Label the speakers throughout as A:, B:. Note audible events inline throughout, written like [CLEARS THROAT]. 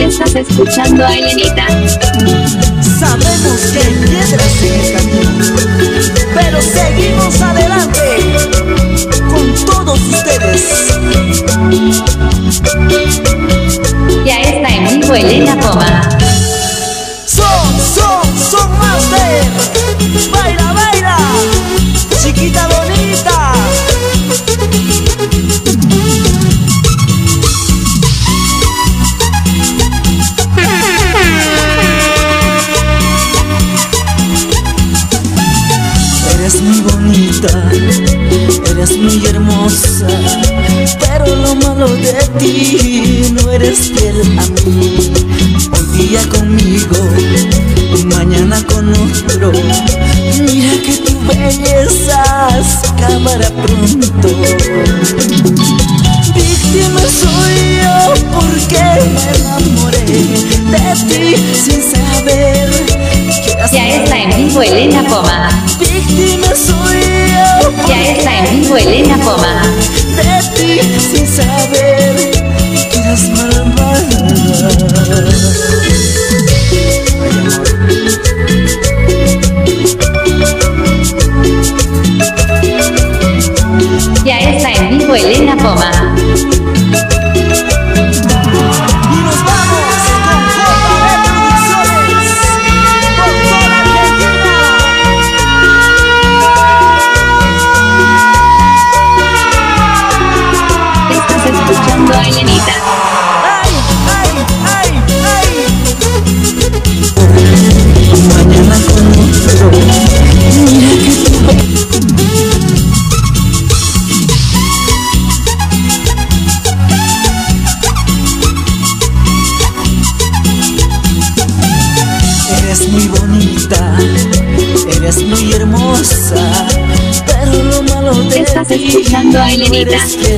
A: Estás escuchando a Elenita.
B: Sabemos que hay piedras en el camino, pero seguimos adelante con todos ustedes.
A: Ya está en vivo Elena Poma.
B: Son, son, son master. Baila, baila, chiquita eres muy hermosa, pero lo malo de ti no eres fiel a mí. Hoy día conmigo, mañana con otro. Mira que tu belleza se acabará pronto. Víctima soy yo porque me enamoré de ti sin saber
A: Ya está en vivo Elena Poma.
B: Víctima soy yo
A: Ya está en vivo Elena Poma.
B: de ti sin saber que eras malvada.
A: Ya está en vivo Elena Poma. Escuchando a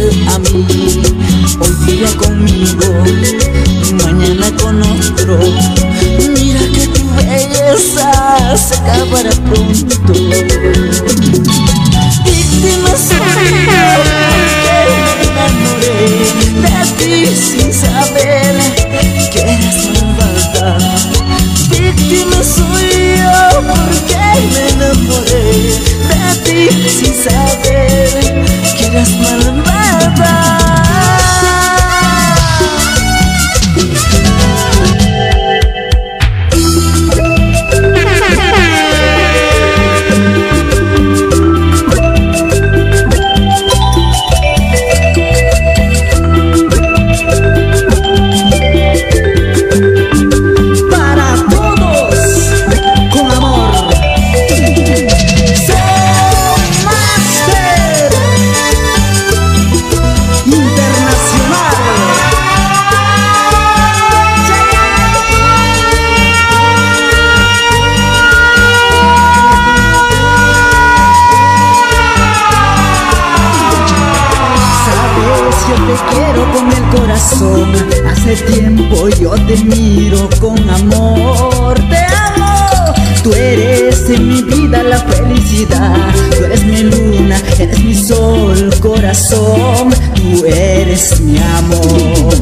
B: Tú eres mi luna, eres mi sol, corazón. Tú eres mi amor.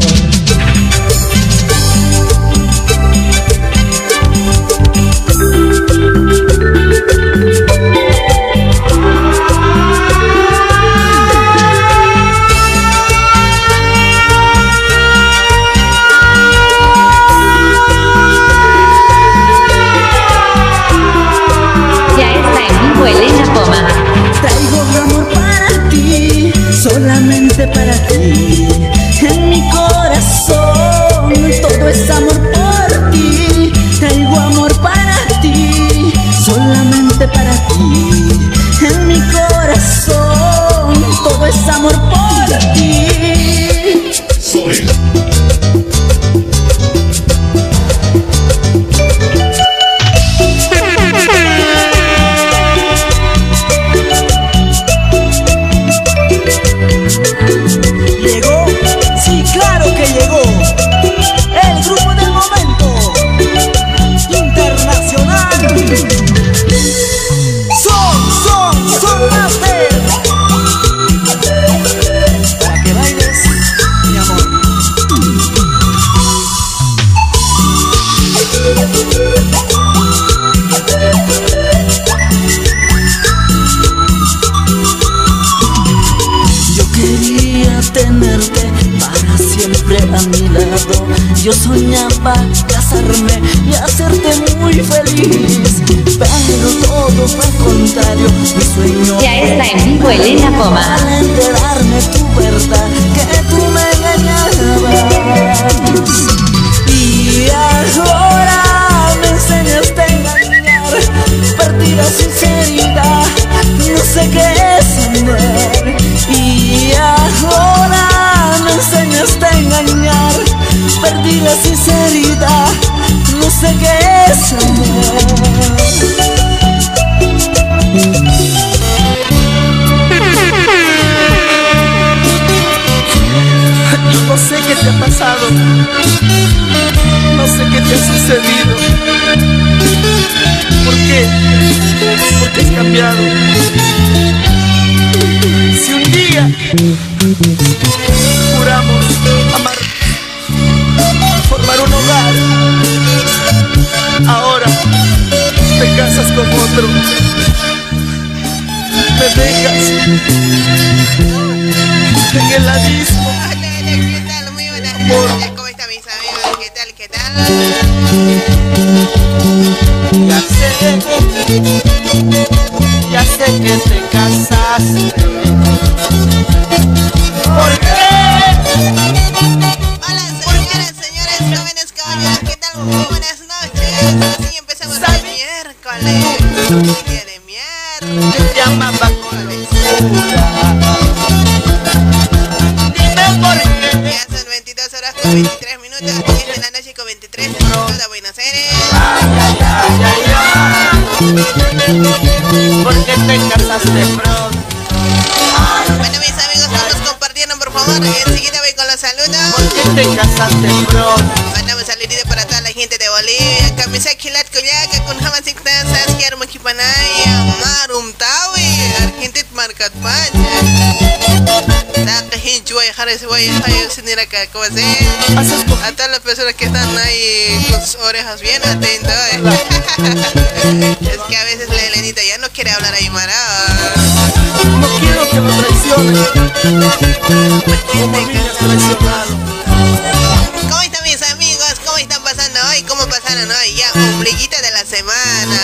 C: Dejas en
D: Jares, Guay, Jayo, Sinira Kakose.
C: Haces co-
D: A todas las personas que están ahí con sus orejas bien atentas. [LAUGHS] Es que a veces la Elenita ya no quiere hablar ahí, Mara.
C: No quiero que me traiciones.
D: ¿Cómo están mis amigos? ¿Cómo están pasando hoy? ¿Cómo pasaron hoy? Ya, ombliguita de la semana,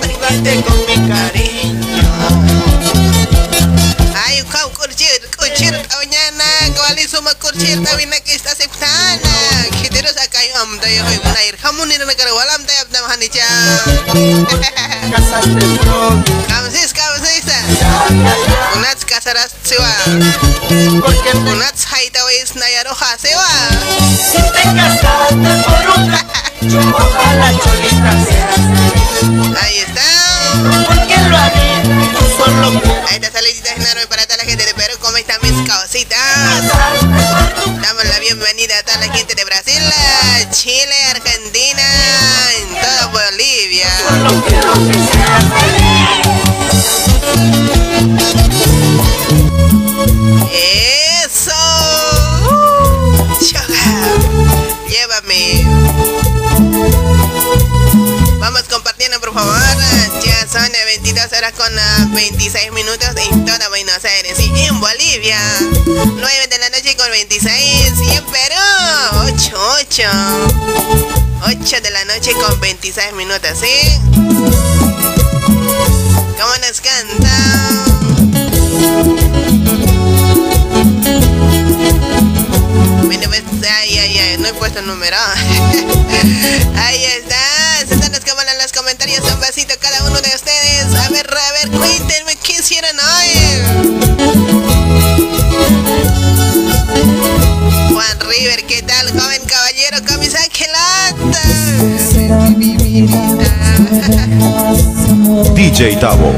C: Privarte con mi cariño.
D: Ay, kau kurcir, kurcir mañana, kali semua kurcir tapi nak kita septana. Kita terus akai am daya hoy munair. Kamu ni nak kerja walam daya abdam hanicha.
C: Casaste pronto.
D: Kamu sis, kamu sis. Unat kasaras sewa.
C: ¿Por qué te
D: Unat haita wis nayaroha sewa.
C: Si te casaste por otra, [LAUGHS] ojalá cholita seas.
D: Ahí está.
C: ¿Por qué lo solo
D: Ahí está saludita enorme para toda la gente de Perú. ¿Cómo están mis
C: tu
D: Damos la bienvenida a toda la gente de Brasil, Chile, Argentina, en toda Bolivia. Son las 22 horas con ah, 26 minutos en toda Buenos Aires y en Bolivia. 9 de la noche con 26 y en Perú. 8, 8. 8 de la noche con 26 minutos, ¿sí? ¿Cómo nos canta? Ay, ay, ay, no he puesto el número. [LAUGHS] Ahí está. Cada uno de ustedes. A ver, a ver, cuéntenme qué hicieron hoy. Juan River, ¿qué tal, joven caballero? Camisa que lata.
C: Será [LAUGHS] mi vida.
B: DJ Tavo.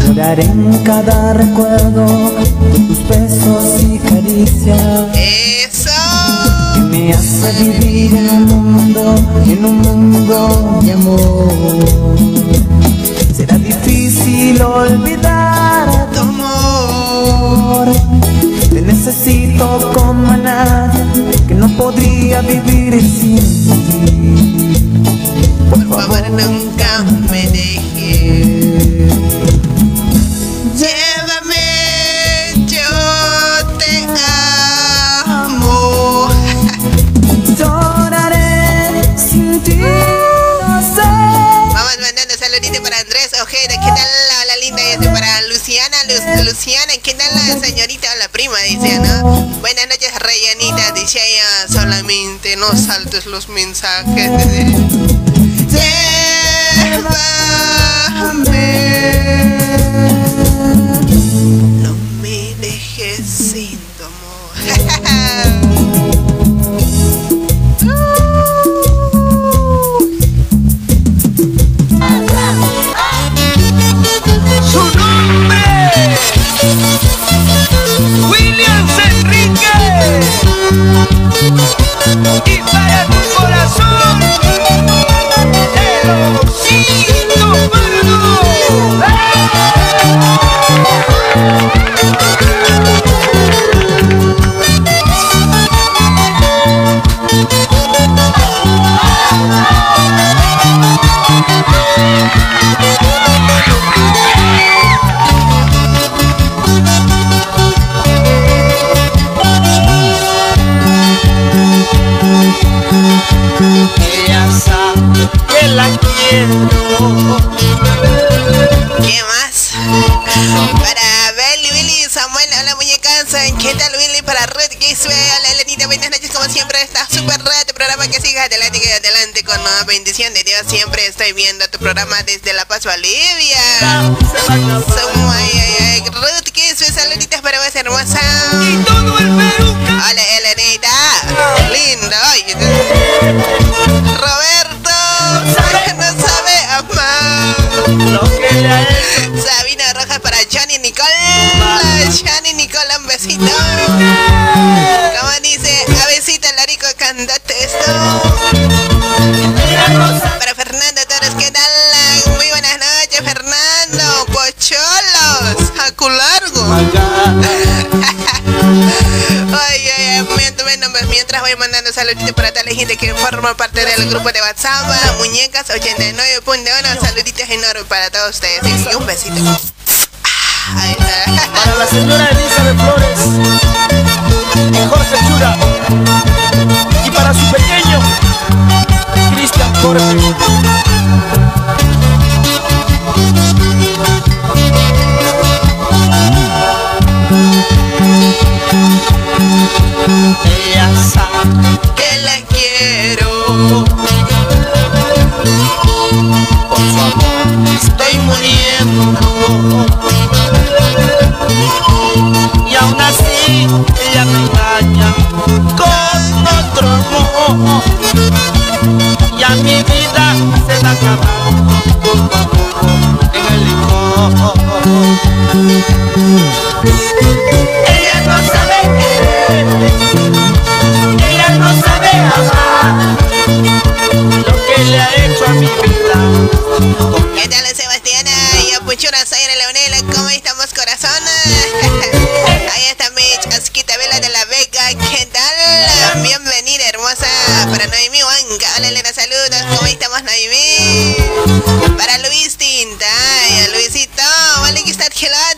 C: Lloraré en cada recuerdo de tus besos y caricias me hace vivir en un
B: en un mundo de amor. Será difícil olvidar tu amor. Te necesito como a que no podría vivir sin ti.
D: Por favor, nunca me dejes. Ojeda. ¿Qué tal la, la linda? Dice para Luciana. Lu- Luciana, ¿qué tal la señorita o la prima? Dice, ¿no? Buenas noches, Reyanita. Dice ella solamente. No saltes los mensajes. Llévame.
C: Que la quiero.
D: ¿Qué más? Para Belly, Billy, Samuel, hola muñecaza. ¿Qué tal Billy? Para Ruth Gisbe, hola Elenita, buenas noches como siempre. Está súper raro tu programa que siga adelante, que adelante con la bendición de Dios. Siempre estoy viendo tu programa desde La Paz, Bolivia. Som- ay, ay, ay. Ruth Gisbe, saluditos para vos, hermosa.
C: Y todo el Perú.
D: Hola Elenita, mientras voy mandando saluditos para toda la gente que forma parte del grupo de WhatsApp, Muñecas 89.1, saluditos enormes para todos ustedes y un besito. Ah.
C: Para la señora Elizabeth Flores y Jorge Chura. Y para su pequeño, Cristian Jorge. Ella sabe
D: Que la quiero,
C: por su amor estoy muriendo. Y aún así ella me engaña con otro amor. Y a mi vida se la acabando en el licor. No sabe querer, ella no sabe amar lo que le ha hecho a mi vida.
D: ¿Qué tal Sebastiana y Apuchura Zaira Leonela? ¿Cómo estamos corazón? [LAUGHS] Ahí está mi chasquita Vela de la Vega, ¿qué tal? Bienvenida hermosa para Noemí Huanca. Hola Elena, saludos, ¿cómo estamos Noemí? Para Luis Tinta, Luisito, vale que está gelata.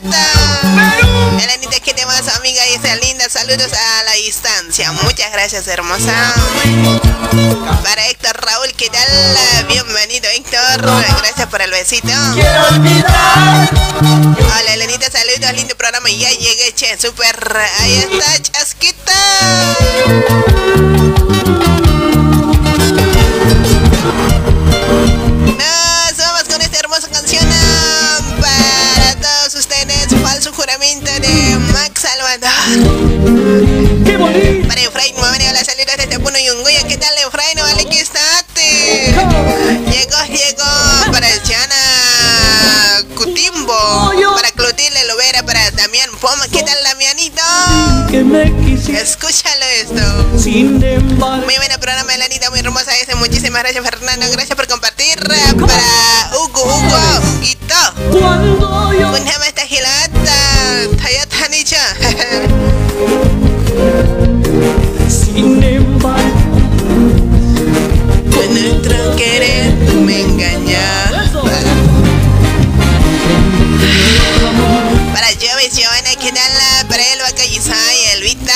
D: Saludos a la distancia. Muchas gracias hermosa. Para Héctor Raúl, ¿qué tal? Bienvenido Héctor, gracias por el besito. Hola Elenita, saludos, lindo programa. Ya llegué, che, super. Ahí está, chasquita. Efraín, mamá, hola, saludos desde Puno y Unguya. ¿Qué tal, Efraín? Vale, que está. Llegó, llegó para Chana Cutimbo. Para Clotilde Lovera, para Damián Poma. ¿Qué tal, Damianito? Escúchalo esto.
B: Sin embargo.
D: Muy buena programa, Elanita, muy hermosa. Ese. Muchísimas gracias, Fernando. Gracias por compartir. Para Hugo, Hugo, Huguito.
B: Cuando
D: Jovis, Giovanna, ¿qué tal? Para Elba Callisaya, Elvita.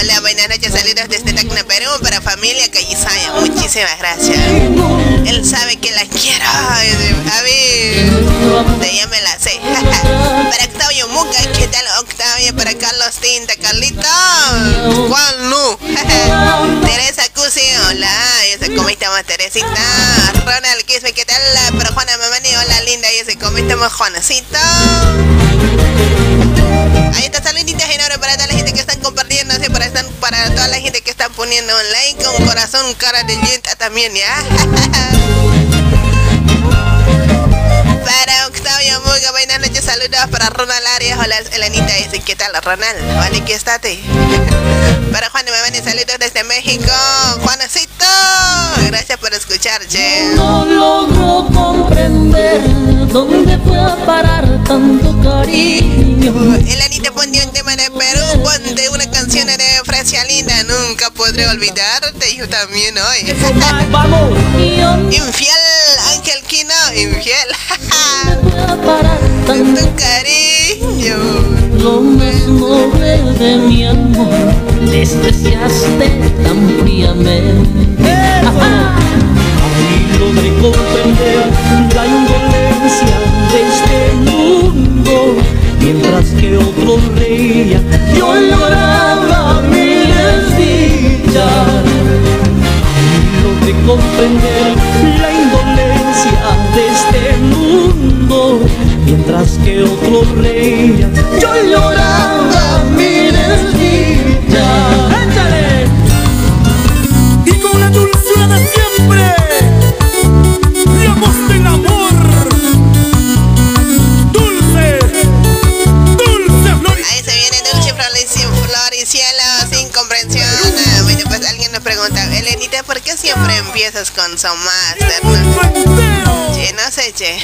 D: Hola, buenas noches, saludos desde Tacna, Perú. Para familia Callisaya, muchísimas gracias. Él sabe que la quiero. A ver, te ya me la sé. [LAUGHS] Para Octavio Muca, ¿qué tal, Octavio? Para Carlos Tinta, Carlito. ¿Cuál no? [LAUGHS] Teresa Cusi, hola. Cómo estamos, Teresita. Ronald Quispe, ¿qué tal? Para Juana Mamani, hola, linda. Ya se cómo estamos, Juanacito. Ahí está, saluditos enormes para toda la gente que están compartiendo, ¿sí? para, están, para toda la gente que están poniendo un like, un corazón, cara de yenta también, ¿ya? [LAUGHS] para Octavio Muga, buenas noches, saludos para Ronald Arias, hola Elenita, dice, ¿qué tal Ronald? Vale, que estate. [LAUGHS] para Juan de Mamani, saludos desde México, Juanecito, gracias por escuchar, che.
B: No logro comprender dónde fue a parar tanto cariño.
D: Elenita, ponte un tema de Perú, ponte una canción de Francia Linda, nunca podré olvidarte, yo también hoy.
B: Vamos.
D: Infiel, Tu cariño.
B: lo noble de mi amor. Despreciaste tan fríamente. Ajá. Y logré comprender la indolencia de este mundo. Mientras que otros Mientras que otros reían, yo lloraba mi desdicha. ¡Échale!
E: y con la dulzura de siempre, voz del amor, dulce, dulce flor.
D: Ahí se viene Dulce Flor, y Cielo sin comprensión. Ah, Bueno, pues alguien nos pregunta, Elenita, ¿por qué siempre empiezas con So Master? no? Che, no sé, che.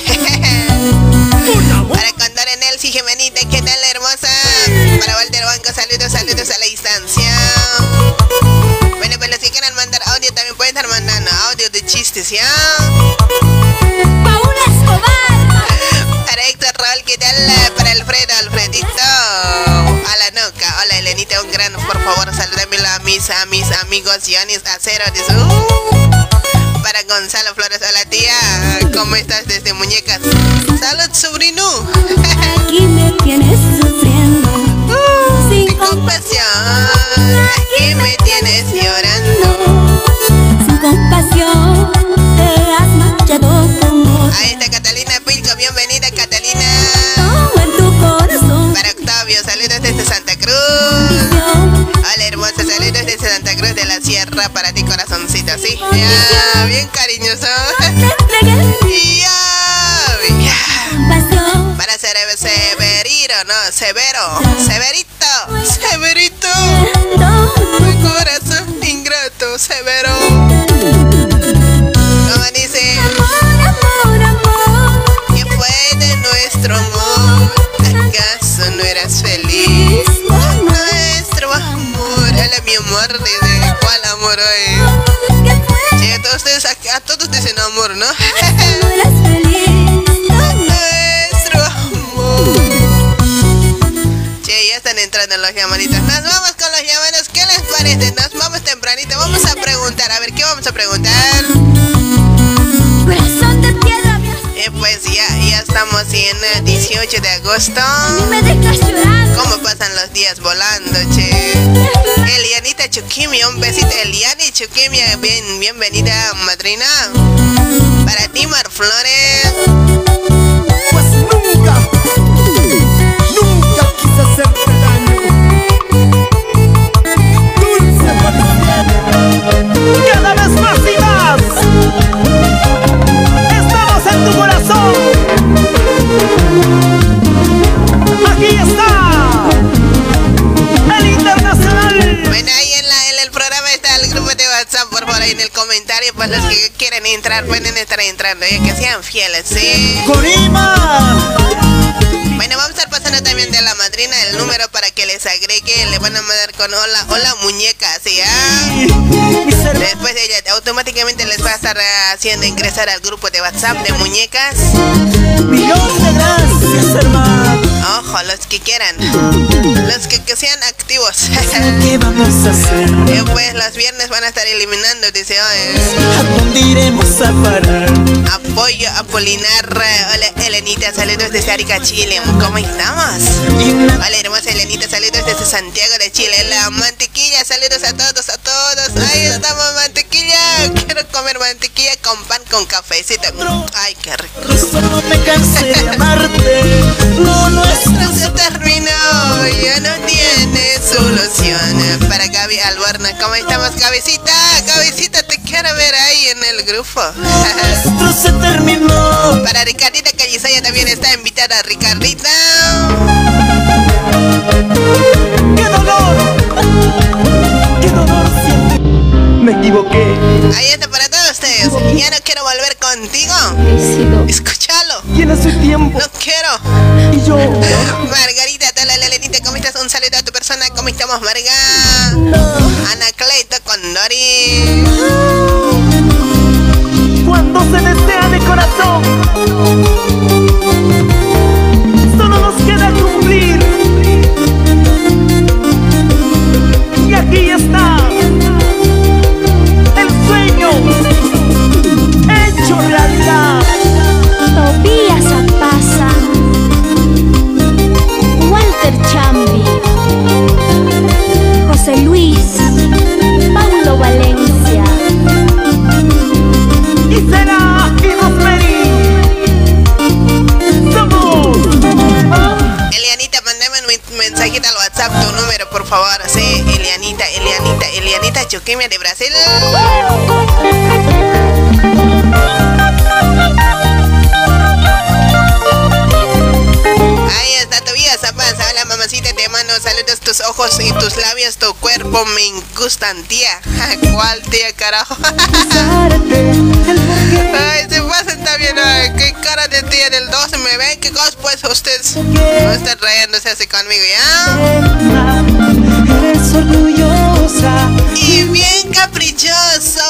D: Salúdamelo a mis, a mis amigos Yanis Acero. Dice, uh. Para Gonzalo Flores, hola tía. ¿Cómo estás desde Muñecas? Salud, sobrino.
F: Aquí me tienes sufriendo sin
D: Sin compasión. Aquí me tienes llorando.
F: sin compasión te has marchado como
D: Ahí está Sierra para ti corazoncito, ¿sí? Ya, bien cariñoso. [LAUGHS] Ya, ya. Para ser Severino, no, Severo, Severito, Severito. Mi corazón ingrato, Severo.
F: Amor,
D: hola mi amor, dice, ¿cuál amor hoy? Che, a todos ustedes, a, a todos dicen amor, ¿no? Nuestro amor. Che, ya están entrando los llamaditos. Nos vamos con los llamados. ¿Qué les parece? Nos vamos tempranito. Vamos a preguntar. A ver, ¿qué vamos a preguntar? Eh, pues ya, ya estamos en eh, 18 de agosto. ¿Cómo pasan los días volando, che? Elianita Chukimia, un besito. Eliani Chukimia, bien, bienvenida, madrina. Para ti, Mar Flores.
E: Pues nunca, nunca quise hacerte daño. Dulce Cada vez más y más. Estamos en tu corazón. por favor, ahí en el comentario,
D: pues los que quieren entrar pueden estar entrando, ya que sean fieles, ¿sí?
B: ¡Corima!
D: Bueno, vamos a pasar también de la madrina el número para que les agregue. Le van a mandar con hola, hola muñeca, ¿sí? ¿ah? Después ella automáticamente les va a estar haciendo ingresar al grupo de WhatsApp de muñecas.
B: De gracias, hermano.
D: Ojo, los que quieran. Los que, que sean activos.
B: ¿Qué vamos a hacer? [LAUGHS]
D: Eh, pues los viernes van a estar eliminando, dice. eh,
B: ¿A dónde iremos a parar?
D: apoyo Apolinar. Hola, Elenita. Saludos desde Arica, Chile. ¿Cómo estamos? Hola, hermosa Elenita. Saludos desde Santiago de Chile. La mantequilla. Saludos a todos, a todos. Ahí estamos, mantequilla. Quiero comer mantequilla con pan con cafecito. Ay, qué rico.
B: Solo me cansé de amarte. Es
D: No [LAUGHS] se terminó, ya no tiene solución. Para Gaby Alborna, ¿cómo estamos, Cabecita? Cabecita, te quiero ver ahí en el grupo.
B: nuestro se terminó.
D: Para Ricardita Callisaya también está invitada, Ricardita.
B: ¡Qué dolor! Equivoqué.
D: Ahí está para todos ustedes. Ya no quiero volver contigo. Escúchalo.
B: Tiene su tiempo.
D: No quiero.
B: Y yo.
D: Margarita, hola Lenita, ¿cómo estás? Un saludo a tu persona. ¿Cómo estamos, Marga? Ana Cleito con Dori.
B: Cuando se desea de corazón,
F: José Luis, Paulo Valencia,
B: Y será y Rosemary. Somos.
D: Elianita, mandame un mensajito al WhatsApp, tu número, por favor. Sí, Elianita, Elianita, Elianita Chuquimia de Brasil. Mando saludos. Tus ojos y tus labios, tu cuerpo me gustan, tía. [LAUGHS] ¿Cuál tía, carajo? [LAUGHS] Ay, se pasan también. Ay, qué cara de tía del 12 me ven. ¿Qué cosas pues ustedes? No están rayándose así conmigo, ¿ya?
B: Eres orgullosa.
D: Y bien caprichoso.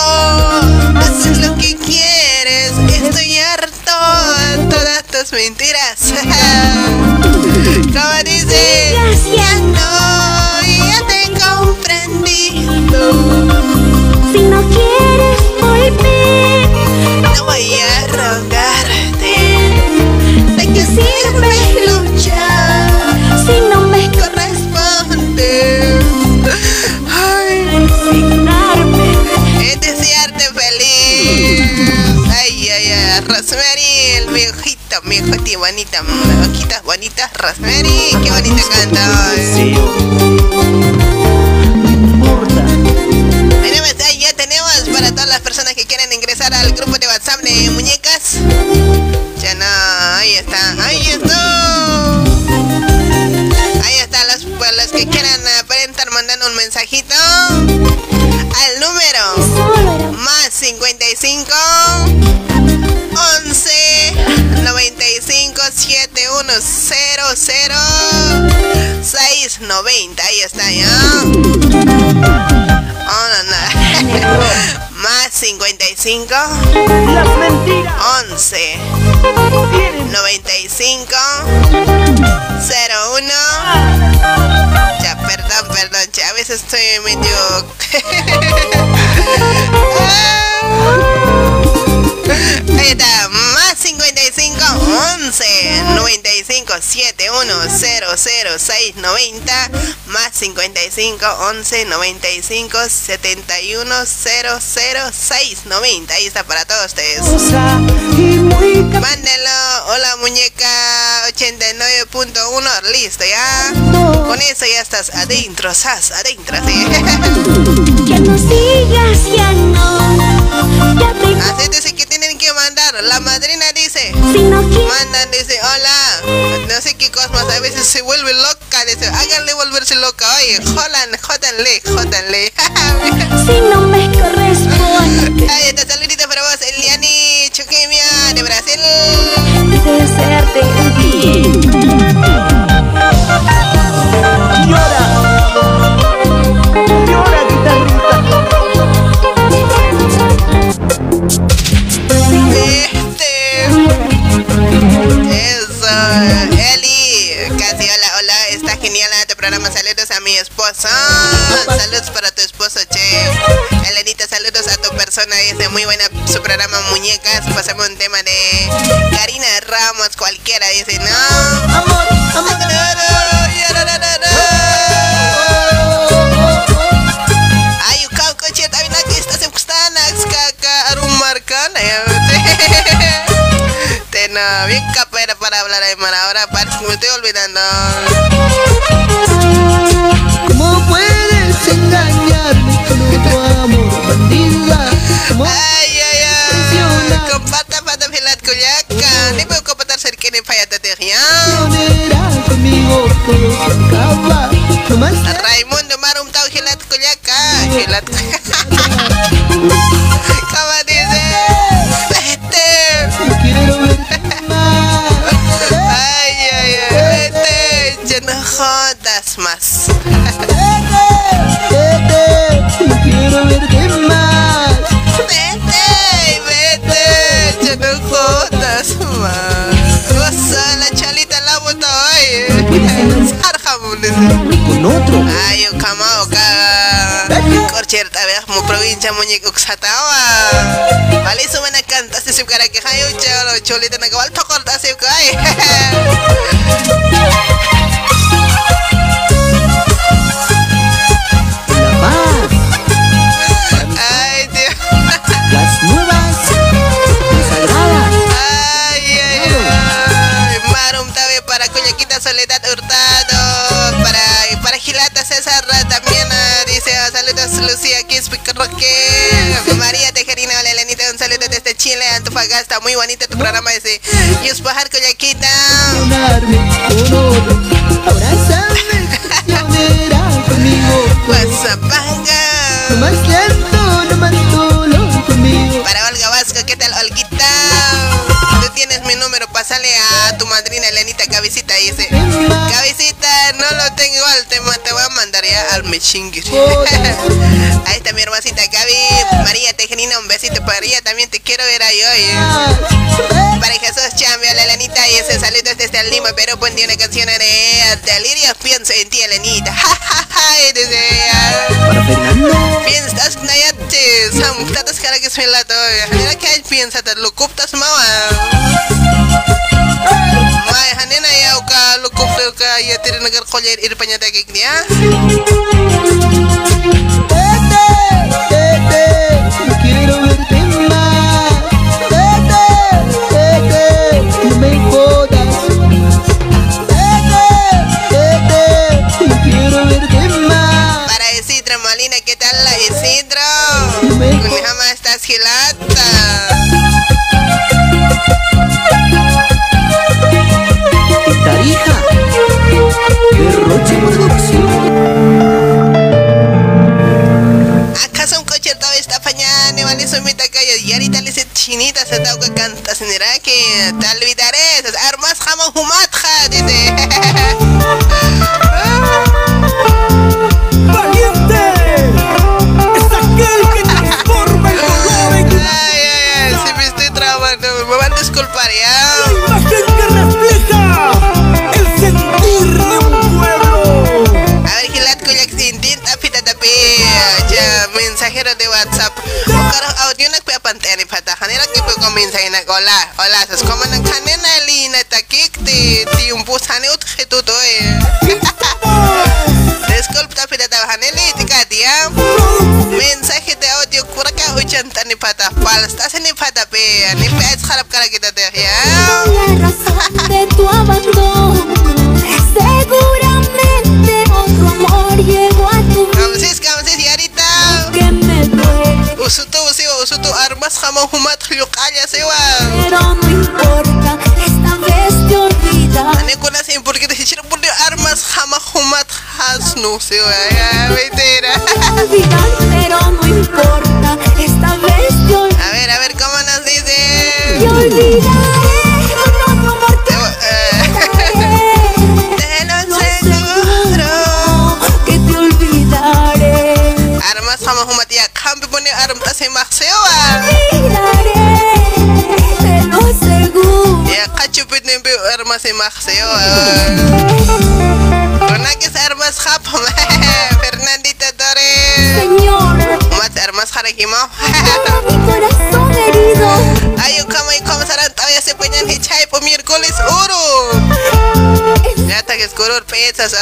D: Haces lo que quieres. Estoy harto tus mentiras. [LAUGHS] Como dice, ya no, ya te he comprendido.
F: si no quieres volver,
D: No voy a Rosemary, el mi ojito, mi ojito bonita. Ojitas bonitas, Rosemary. Qué bonita canta. Bueno, pues ahí ya tenemos para todas las personas que quieran ingresar al grupo de WhatsApp de muñecas. Ya no, ahí está, ahí está. Ahí está, los, pues, los que quieran pueden estar mandando un mensajito al número más 55 11 95 71 00 690 ahí está ya. Oh, no, no. [LAUGHS] más 55
B: Las mentiras.
D: 11
B: tienen
D: 95 01 ya perdón perdón ya a veces estoy medio [LAUGHS] Está, más 55 11 95 71 00 690 más 55 11 95 71 00 690 ahí está para todos ustedes. Mándenlo, hola muñeca. 89.1, listo ya. Con eso ya estás adentro, sas, adentro, sí.
F: que no sigas ya no, ya te
D: la madrina dice.
F: Si
D: Manda, dice, hola. No sé qué cosmos, a veces se vuelve loca. Dice, háganle volverse loca. Oye, jodan, jodanle, jodanle. [LAUGHS]
F: si no me corresponde.
D: Ahí está, saluditos para vos, Eliani Choquemia de Brasil. Desearte programa. Saludos a mi esposa. Saludos para tu esposo, che. Elenita, saludos a tu persona. Dice muy buena su programa Muñecas. Pasamos un tema de Karina Ramos, cualquiera. Dice, no.
B: Amor, amor.
D: Ay, ukau coche también aquí estás en Custanas, caca, arumarcana. [LAUGHS] Teno, bien capera para hablar mar. Ahora parece que me estoy olvidando.
B: Más
D: Raimundo Marum Tau Gilat Kuyaca. Gilat ¿Cómo dice? Este.
B: no quiero verte más.
D: Ay, ay, ay. Vete. Ya no jodas más.
B: Más.
D: La chalita la bota hoy.
B: Con otro.
D: Ay, kamao ka. Korcherta vez mo provincia muñeco uksatawa. Vale, eso van a cantar si para que hay un cholo cholita na kawal tokorta si [LAUGHS] kai. Lucía Quispe Roque. María Tejerina, hola Elenita, un saludo desde Chile, Antofagasta. Muy bonito tu programa ese. Yuspajar [LAUGHS]
B: conmigo.
D: Guasapanga.
B: Más llanto, no más conmigo.
D: Para Olga Vasco, ¿qué tal, Olguita? Tú tienes mi número, pásale a Cabecita. Dice: Cabecita, no lo tengo igual, te, te voy a mandar ya al mechingir. [LAUGHS] Ahí está mi hermosita Gaby. María Tejerina, un besito para ella. También te quiero ver ahí hoy. Para Jesús Chambio, la Elenita. Y ese saludo desde Lima, Perú. Ponte una canción de Delirio. Pienso en ti, Elenita. [LAUGHS] Y.
B: Para Fernando.
D: Piensas nayate sam tatas kara que suena la toya. Mira que hay piensa te lo cuptas. Mai hanena ya uka cupta uka ya tiri nagar kolyer ir panyata kik dia.
B: Vete, vete, no quiero verte más. Vete, vete, no me jodas. Vete, vete, no quiero verte más.
D: Para Isidro Molina, ¿qué tal la Isidro?
B: Me
D: Mi mamá estás gilata. Fañane? Vale, soy mi tacayo. Y ahorita le dice chinita se que canta. Se dirá que te olvidaré. Armas jamás humatja. Dice. [LAUGHS]
E: ¡Valiente! Es aquel que transforma el dolor en
D: Ay, ay, ay, si me estoy trabando, me van a disculpar ya.
E: una imagen que refleja el sentir de un pueblo.
D: A ver, Gilat Kuyak Sintin, tapi tapi ya mensajero de Karo audio nak pe pantalla ni pata. Hanera que pe con mensaje nak hola, hola, sas como nak kanena lina takik ti ti un pusane ut khetuto eh. [LAUGHS] Disculpa tapi data haneli tika dia. Mensaje de audio kuraka hujan ni pata. Pal estás ni pata pe. Ni pe es kharap kara kita deh ya.
F: La razón de tu abandono Seguramente otro amor llegó a tu vida que me duele
D: armas siwa.
F: Pero no importa, esta vez te olvidas
D: Ane na sin porque por armas siwa. Ya, mentira. Sama humat ya. Kampi pone arm tase maksewa
F: Te lo aseguro.
D: ya kachupit nempe armas se maksewa Konakis armas [LAUGHS] hapam Fernandita Torres
F: Señor,
D: Umat armas harakimo
F: mi corazón [LAUGHS] herido.
D: Ayo kama y kama saran tawya se puñan hichay po miércoles oro Ya ta que escurur pesas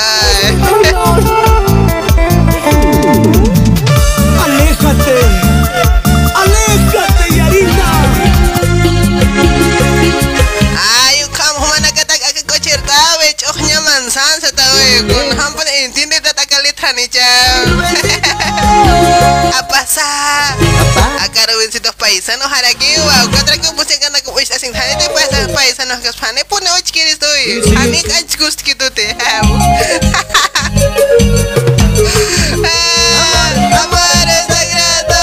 D: cham Apa sa Akarawin sitos paisanos harakiwa Katra ko pusin ka nag-wish asing hanite paisa paisanos kas pane pune och kiris toy Hanik ach gust kitute Amor sagrado.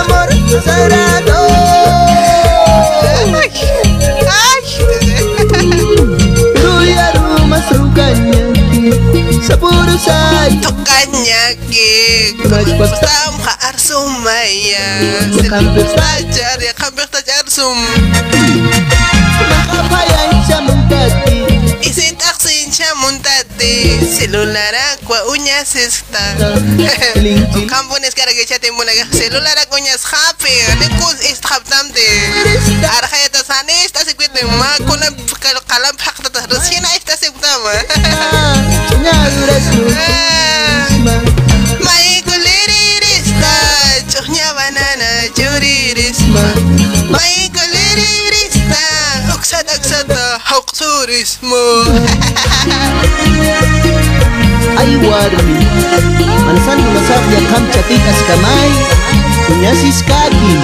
B: Amor sagrado Sunshine. Tukannya
D: kanya gig Bustam ka arsumaya Sinampir sajar ya kambing tajar sum
B: Makapayan siya bisa
D: gadis taksin siya muntate Celular aqua uñas está Kampunes karagay siya timbo naga Celular aqua uñas happy Nikus istaptamte Arkaya tas hanis tas ikwit ni ma Kuna kalam tas Rusina istas iktama
B: Nyaduras mo
D: Mai kulirista Chuhnya banana juririsma Mai kulirista uksat Huksurismo
B: Ay warmi Mansan lumasap ya kam chatikas kamay Kunyasis kaki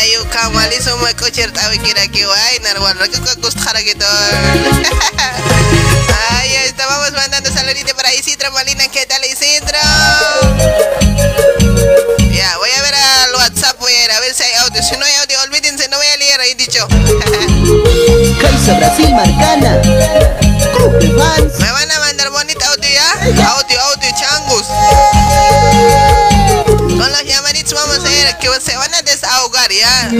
D: Ayo kamali semua kocer tahu kira-kira Ay narwal Ragu kagus khara gitu Ayo estábamos mandando saluditos para Isidro Molina ¿Qué tal Isidro? Ya voy a ver al WhatsApp Voy a ir a ver si hay audio Si no hay audio olvídense Ahí dicho.
B: Brasil Marcana. Club de fans.
D: Me van a mandar bonito audio ya Audio, audio, Que se van a desahogar ya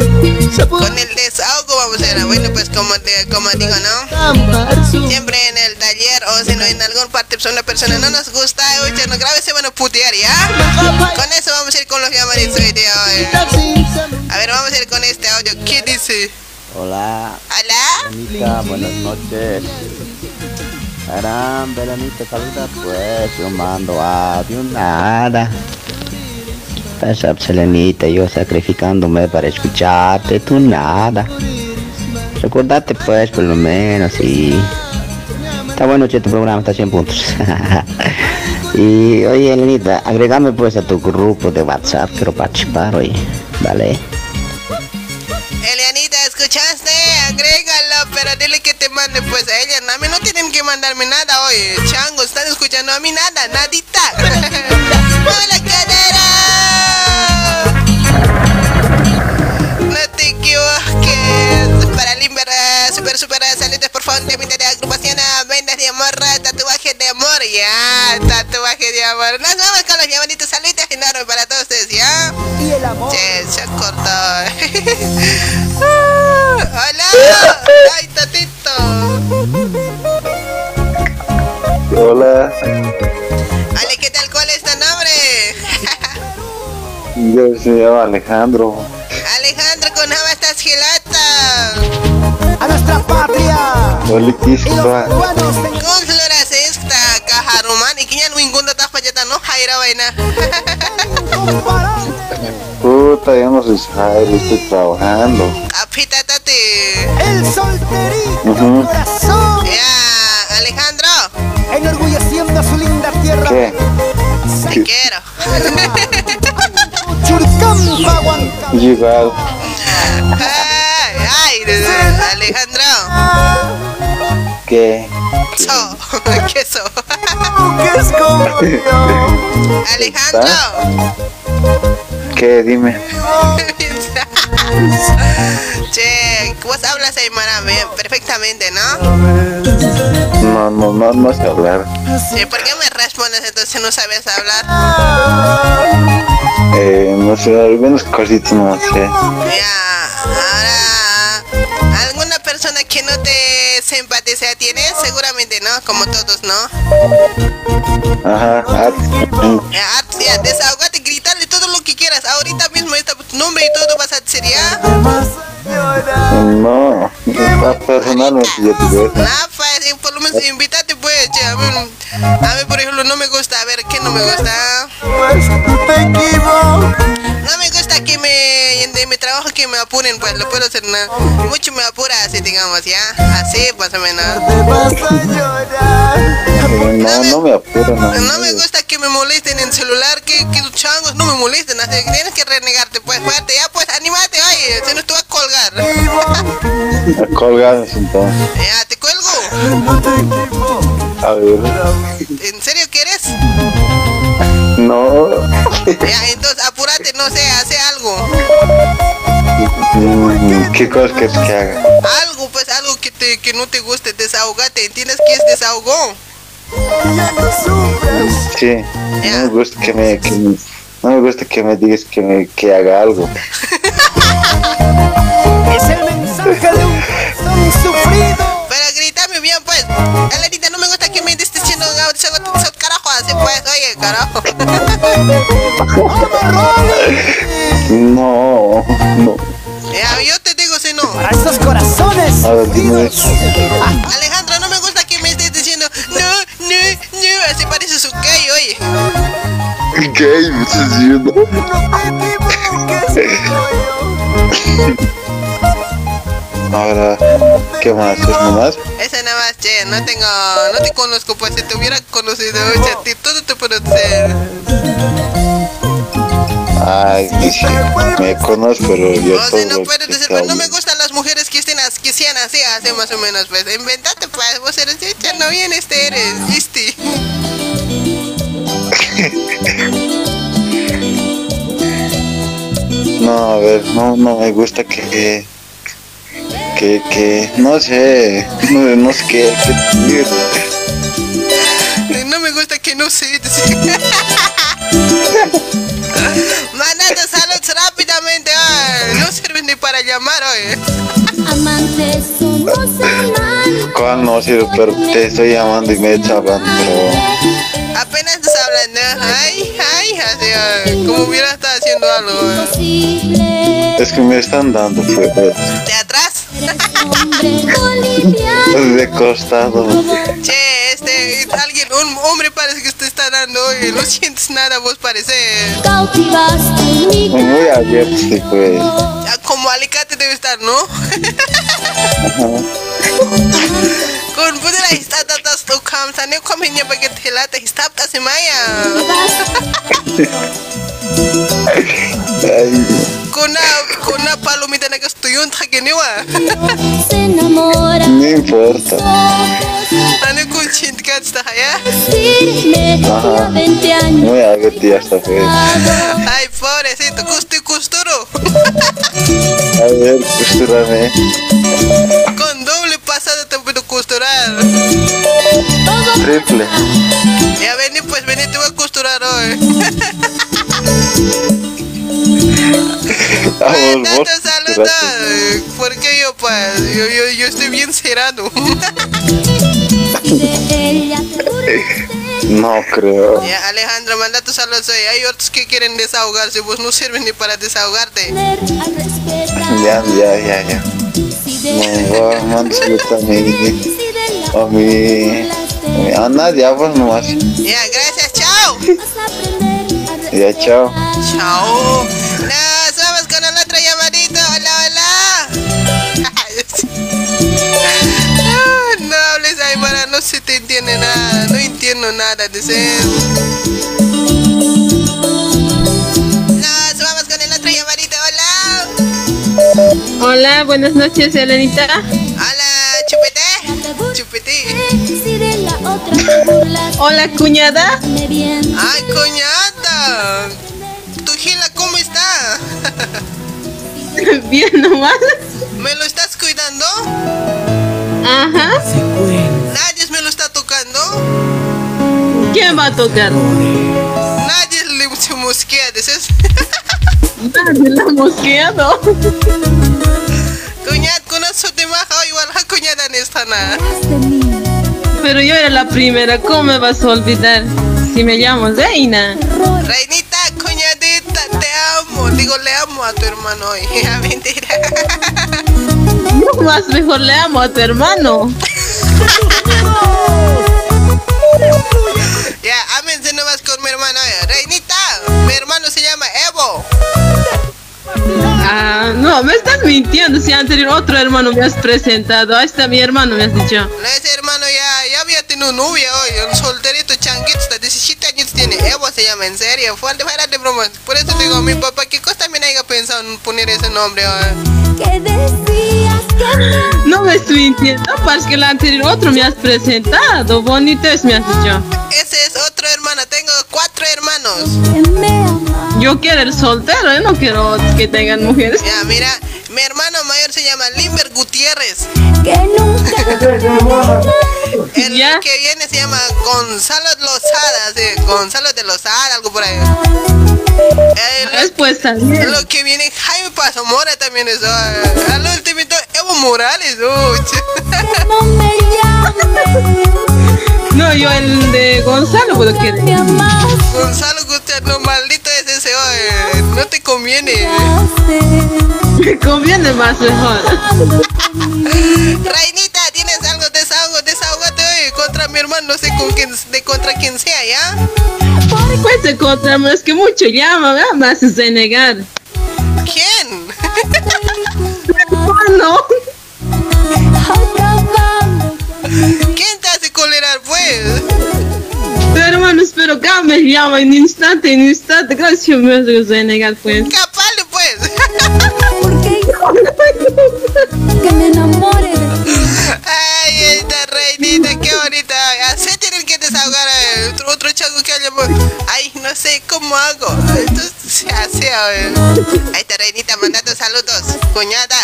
D: Con el desahogo vamos a ir Bueno pues como, te, como digo no Siempre en el taller o si no en algún parte pues, una persona no nos gusta Oye, no grave se van a putear ya Con eso vamos a ir con los llamaditos hoy día hoy. A ver vamos a ir con este audio ¿Qué dice?
G: Hola,
D: Hola
G: Belanita, buenas noches. Caramba, Belanita, saluda pues, yo mando audio, nada. Pasa, Selenita, yo sacrificándome para escucharte, tú nada. Recordate pues, por lo menos, y... Está bueno, che, tu programa está a 100 puntos. [LAUGHS] y, oye, Elenita, agregame pues a tu grupo de WhatsApp, quiero participar hoy, ¿vale?
D: Elianita, ¿escuchaste? Agrégalo, pero dile que te mande pues a ella. A mí no tienen que mandarme nada hoy. Chango, están escuchando a mí nada, nadita. [LAUGHS] ¡Hola, cadera! De amor, ya. Tatuaje de amor. Nos vamos con los llamaditos. Saludos enormes para todos ustedes, ¿ya?
B: Y el amor
D: Che, se cortado. [LAUGHS] Ah, ¡Hola! ¡Ay, tatito!
H: Hola,
D: Ale, ¿qué tal? ¿Cuál es tu nombre? [LAUGHS]
H: yo se llamo Alejandro.
D: Alejandro, ¿con cómo estás, Gilata?
B: A nuestra patria
H: Hola,
B: Y los.
D: Kaharuman, ikinyan wingun tatak pajata no haira vaina.
H: Puta, ya no se sabe, estoy trabajando.
D: Apita tate.
B: El solterito
H: Ujú.
B: corazón
D: Ya, Alejandro,
B: Enorgulleciendo su linda tierra
H: ¿Qué?
D: te quiero. [LAUGHS]
H: Llegado.
D: Ay, ay, Alejandro.
H: ¿Qué?
D: So, [LAUGHS] ¿qué so?
B: que escogió
D: Alejandro.
H: ¿Qué? Dime. [LAUGHS]
D: che, vos hablas Aymara bien, perfectamente, ¿no?
H: No, no, no, no sé hablar.
D: Sí, ¿por qué me respondes entonces si no sabes hablar?
H: Eh, no sé, algunas cositas no sé.
D: Ya, ahora, ¿alguna persona que no te simpatiza tienes? Seguramente no, como todos, ¿no?
H: Ajá, ah,
D: Ya, Arts, ya, desahogate, gritarle todo lo que quieras. Ahorita mismo está tu nombre y todo vas a decir, ¿ya?
H: no, personalmente yo te.
D: Ah, pues, por lo menos invítate, pues, a mí, por ejemplo, no me gusta, a ver, ¿qué no me gusta? No me gusta que me, en mi trabajo que me apuren, pues, lo puedo hacer, ¿no? Mucho me apura, así, digamos, ¿ya? Así, más o menos.
H: No, no me no.
D: No me gusta que me molesten en celular, que, que tus changos no me molesten, así que tienes que renegarte, pues, fuerte, ya, pues, anímate, oye, si no te vas a colgar. [LAUGHS]
H: Colgados entonces.
D: Ya, te cuelgo.
H: A ver.
D: ¿En serio quieres?
H: No.
D: Ya, entonces apúrate, no sé, hace algo.
H: Mm, ¿Qué cosas quieres que haga?
D: Algo, pues algo que te que no te guste, desahogate. ¿Entiendes qué es desahogo?
H: Sí, no me gusta que me, que me- no me gusta que me digas que, me, que haga algo. [LAUGHS]
E: Es el mensaje de un
D: Alerita, no me gusta que me estés diciendo "Ah, desahogo- desahogo", carajo, así pues, oye, carajo.
H: No, no.
D: Ya, yo te digo si no.
E: Para estos corazones
H: A ver, dime.
D: Alejandro, no me gusta que me estés diciendo no, no, no, así parece su gay, oye.
H: ¿Qué me estás diciendo? [LAUGHS] Ahora, ¿qué más? ¿Es nomás?
D: Esa nada más, che, no tengo, no te conozco, pues si te hubiera conocido, a ti todo te puedo hacer.
H: Ay, sí, me conozco, pero yo
D: O
H: todo
D: sea, no puedes decir, pues no me gustan las mujeres que estén as- que sean así, así más o menos, pues. Inventate, pues, vos eres hecha, no bien este eres, ¿viste? [LAUGHS]
H: No, a ver, no, no me gusta que... Que, que, no sé, no, no sé qué, qué decir.
D: No me gusta que no sé decir. [LAUGHS] Mandate saludos rápidamente, ay, no sirve ni para llamar, oye.
F: Amantes somos amantes.
H: ¿Cuál no sirve? Pero te estoy llamando y me estás hablando, pero...
D: Apenas estás hablando, ay, ay, así, ay, como hubiera estado haciendo algo.
H: Es que me están dando fuego.
D: ¿De atrás?
H: De costado.
D: Che, este, alguien, un hombre parece que te está dando, oye, no sientes nada, vos parece.
F: Cautivaste mi
H: Muy abierto sí, pues.
D: Ya como alicate debe estar, ¿no? Con pudera está tatas tu kamsa, ne come nya baget helata histap ta simaya.
H: Ay,
D: Kuna kuna palomita na gastuyun ta geniwa.
F: se enamora.
H: no importa.
D: Ane kun chint kat sta haya.
F: Firme ya 20 años.
H: Muy ya está pues.
D: Ay, pobrecito, custi custuro.
H: A ver, costúrame.
D: Con doble te puedo costurar.
H: Triple.
D: Ya vení, pues vení, te voy a costurar hoy. [LAUGHS] Tanto
H: vos.
D: saludos. Porque yo, pues, yo, yo, yo estoy bien
F: te burlaste. [LAUGHS]
H: No creo.
D: Ya, Alejandro, manda tus saludos hoy. Hay otros que quieren desahogarse, vos no sirven ni para desahogarte.
H: Ya, ya, ya, ya. No, va, manda salud a
F: la
H: a ya pues nomás.
D: Ya, gracias, chao.
H: Ya, chao.
D: Chao. Nos vamos con el otro llamadito. Hola, hola. Ah, No hables, Aymara, no se te entiende nada. No entiendo nada de Hola.
I: Buenas noches, Elenita.
D: Hola, chupete. Chupete.
I: Hola, cuñada.
D: Ay, coñata. Tu gila, ¿cómo está? [LAUGHS]
I: Bien nomás.
D: ¿Me lo estás cuidando?
I: Ajá.
D: Nadie me lo está tocando.
I: ¿Quién va a tocar?
D: Nadie le se mosquea, dices. [LAUGHS]
I: La ha mosqueado.
D: Cuñad, conoce de maja igual la cuñada en esta nada.
I: Pero yo era la primera, ¿cómo me vas a olvidar? Si me llamo Reina.
D: Reinita, cuñadita, te amo. Digo, le amo a tu hermano [LAUGHS] hoy. Mentira.
I: No más mejor le amo a tu hermano. [LAUGHS]
D: Ya, ámense nomás con mi hermano. eh. Reinita, mi hermano se llama Evo.
I: Ah, no, me estás mintiendo. Si anterior otro hermano me has presentado. Ahí está mi hermano, me has dicho.
D: No, ese hermano ya, ya había tenido novia hoy. Un solterito changuito, hasta 17 años tiene. Evo se llama, en serio. Fuera fuera de broma. Por eso digo, mi papá, ¿qué cosa también haya pensado en poner ese nombre? hoy?
I: No me estoy mintiendo, parce que el anterior otro me has presentado. Bonito es, me has dicho.
D: Ese es otro hermano. Tengo cuatro hermanos.
I: Yo quiero el soltero, yo no quiero que tengan mujeres.
D: Ya, mira, mi hermano mayor se llama Limber Gutiérrez. [LAUGHS] El que viene se llama Gonzalo Lozada, sí, Gonzalo de Lozada, algo por ahí. El-
I: también.
D: Lo que viene Jaime Pasomora también es. ah, Al último Evo Morales.
I: No, yo el de Gonzalo puedo querer.
D: Gonzalo no te conviene.
I: Me conviene más mejor.
D: Reinita, ¿tienes algo? Desahogo, desahógate hoy contra mi hermano, no sé con quién, de contra quién sea, ¿ya?
I: Pues te encontramos, es que mucho llama, ¿verdad? Me haces denegar.
D: ¿Quién?
I: No.
D: ¿Quién te hace colerar, pues?
I: Hermano, espero que me llama en instante, en instante. Gracias, me haces denegar, pues.
D: Capale, pues.
F: Que me enamore de ti.
D: Ay, esta reinita, otro, otro chango que haya. Ay, no sé cómo hago. Entonces, [LAUGHS] se hace. Ahí está reinita mandando saludos. Cuñada.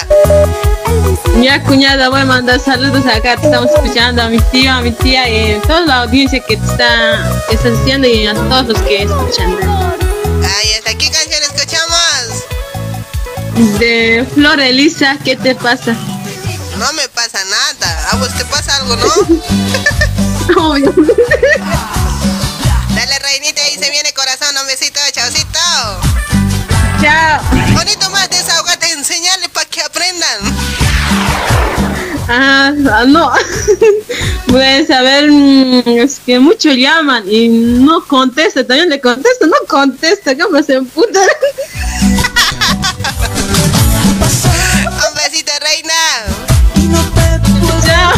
I: Ya, cuñada, voy a mandar saludos acá. Te estamos escuchando a mi tío, a mi tía y a toda la audiencia que te está, que estás haciendo y a todos los que escuchan.
D: Ahí está. ¿Qué canción escuchamos?
I: De Flor Elisa, ¿qué te pasa?
D: No me pasa nada. A vos te pasa algo, ¿no? [LAUGHS] Dale, reinita, ahí se viene corazón. Un besito, chaucito.
I: Chao.
D: Bonito más desahogate, enseñarle para que aprendan.
I: Ah, ah, no. [LAUGHS] Pues a ver, mm, es que muchos llaman y no contesta. También le contesto, no contesta. ¿Cómo se emputa? [LAUGHS]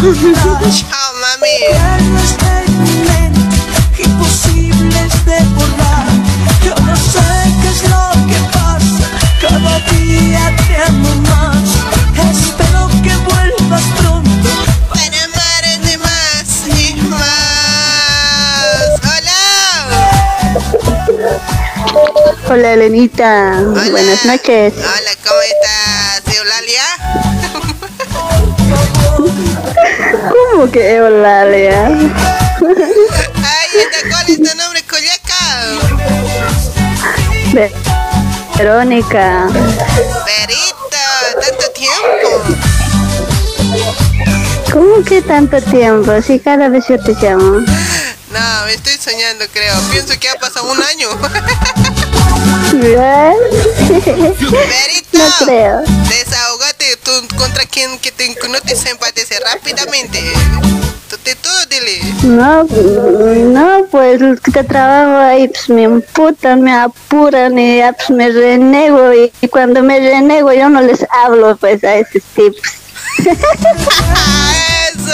I: Chao.
D: Chao, mami.
B: Imposibles de borrar. Yo no sé qué es lo que pasa. Cada día te amo más. Espero que vuelvas pronto.
D: Para amarte más y más. Hola.
J: Hola Elenita, buenas noches.
D: Hola, ¿cómo estás, Eulalia? [LAUGHS]
J: ¿Cómo que Eulalia?
D: Ay, esta, ¿cuál es tu nombre, Coyaca?
J: Ve- Verónica.
D: Perito, tanto tiempo.
J: ¿Cómo que tanto tiempo? Si cada vez yo te llamo.
D: No, me estoy soñando, creo. Pienso que ha pasado un año.
J: ¿Verdad? No creo.
D: desahogate tú contra quien que te, no te simpatice rápidamente. Tú, te, tú, dile.
J: No, no, pues los que te trabajo ahí pues me emputan, me apuran y ya, pues me renego y, y cuando me renego yo no les hablo pues a esos tipos. [LAUGHS]
D: Eso,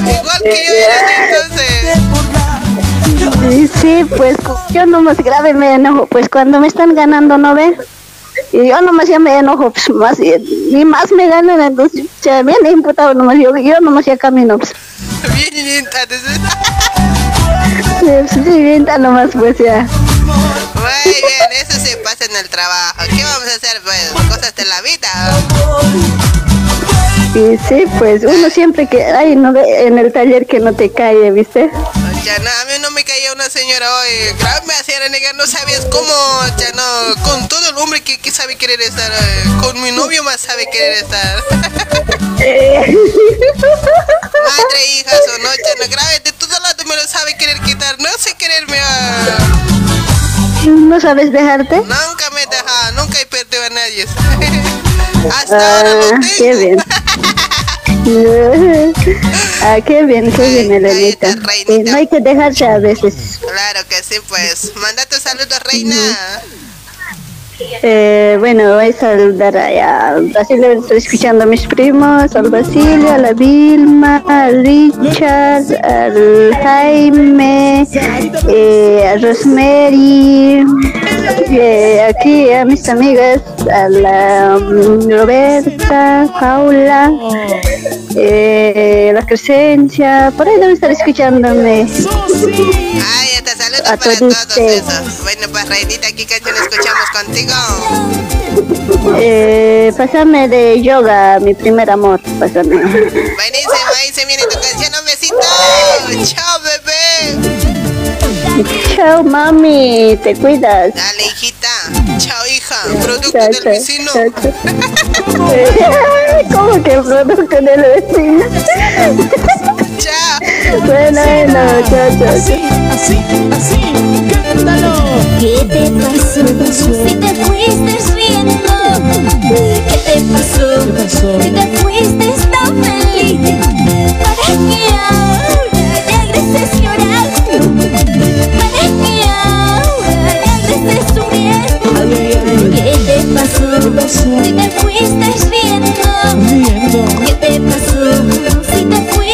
D: igual que yo era entonces.
J: Sí, pues yo nomás grave me enojo, pues cuando me están ganando, ¿no ven? Y yo nomás ya me enojo, pues más, y, más me ganan, entonces ya bien imputado nomás, yo, yo nomás ya camino, pues.
D: Bien.
J: Sí, sí, bien, nomás, pues ya.
D: Muy bien, eso se pasa en el trabajo. ¿Qué vamos a hacer, pues? Cosas de la vida.
J: Y sí, pues uno siempre que hay no en el taller que no te cae, ¿viste?
D: Ya no, a mí no me caía una señora hoy. Grave me hacía renegar, no sabías cómo, ya no, con todo el hombre que, que sabe querer estar, eh, con mi novio más sabe querer estar. [LAUGHS] Madre, hijas o no, ya no, grave, de todo lado me lo sabe querer quitar, no sé quererme. ah.
J: ¿No sabes dejarte?
D: Nunca me he dejado, nunca he perdido a nadie. [LAUGHS] Hasta ahora lo
J: Ah,
D: tengo.
J: qué bien. [LAUGHS] ah, qué bien, qué bien, Elenita. Sí, no hay que dejarse a veces.
D: Claro que sí, pues. Manda tus saludos, reina.
J: Eh, bueno, voy a saludar a Basilio, estoy escuchando a mis primos, al Basilio, a la Vilma, al Richard, al Jaime, eh, a Rosemary, eh, aquí a mis amigas, a la mm, Roberta, Paula, eh, la Crescencia, por ahí deben estar escuchándome.
D: Ay, hasta saludos
J: A
D: para
J: todos
D: esos. Bueno, pues, reinita, ¿qué canción escuchamos contigo?
J: Eh, pásame de yoga, mi primer amor, pásame.
D: Buenísimo, ahí se viene tu canción, un besito. Chao, bebé.
J: Chao, mami, te cuidas.
D: Dale, hijita. Chao, hija. Producto
J: Chao,
D: del
J: chao,
D: vecino.
J: chao, ¿Cómo que producto del vecino?
D: Chao.
J: Bueno, bueno, chao, chao, chao.
E: Así, así, cántalo.
F: ¿Qué te pasó? Si te fuiste riendo. ¿Qué te pasó? Si te fuiste tan feliz. ¿Para que ahora regreses llorando? ¿Para que ahora regreses sufriendo? ¿Qué te pasó?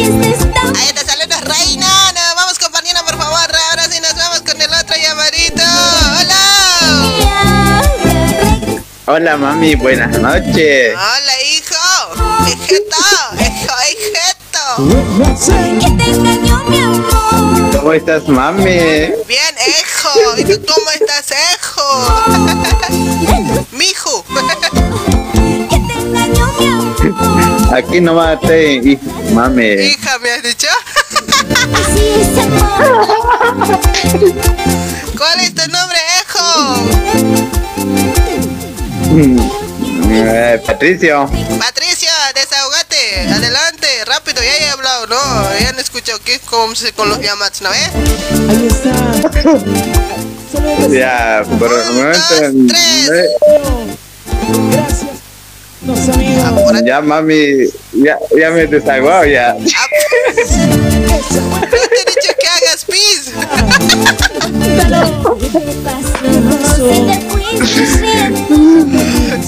D: Ahí te saludos, reina. Nos vamos compartiendo, por favor. Ahora sí nos vamos con el otro llamadito. Hola.
K: Hola mami, buenas noches.
D: Hola, hijo. Hijeto. Hijo, hijeto.
F: que te engañó mi amor.
K: ¿Cómo estás mami?
D: Bien, hijo. ¿Y tú cómo estás, hijo? [LAUGHS] Mijo.
K: Aquí nomás estoy, hijo, mami.
D: Hija, ¿me has dicho? ¿Cuál es tu nombre, hijo?
K: Eh, Patricio.
D: Patricia, desahogate. Adelante, rápido. Ya he hablado, ¿no? Ya no escucho qué cómo se con los llamados, ¿no ves?
K: Ya, por el momento. Eh, Ya mami, ya, ya me desahogó ya.
D: He dicho que hagas pis.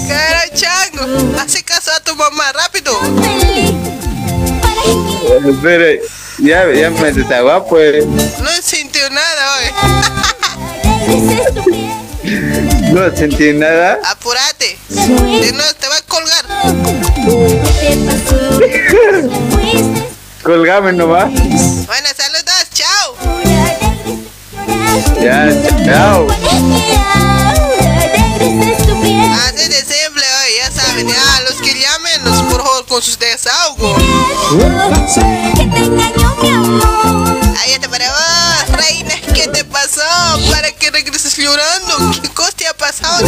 D: Cara chango, hace caso a tu mamá, rápido.
K: Pero ya, ya me desahogó pues.
D: No sintió nada hoy. [LAUGHS]
K: No sentí nada.
D: Apúrate. Si no, te va a colgar.
K: Colgame nomás.
D: Bueno, saludos, chao.
K: Ya, chao.
D: Así de simple hoy, ya saben, ya los que llamen, los por favor con sus desahogos. Ahí está para vos, reina, ¿Para que regreses llorando? ¿Qué cosa te ha pasado?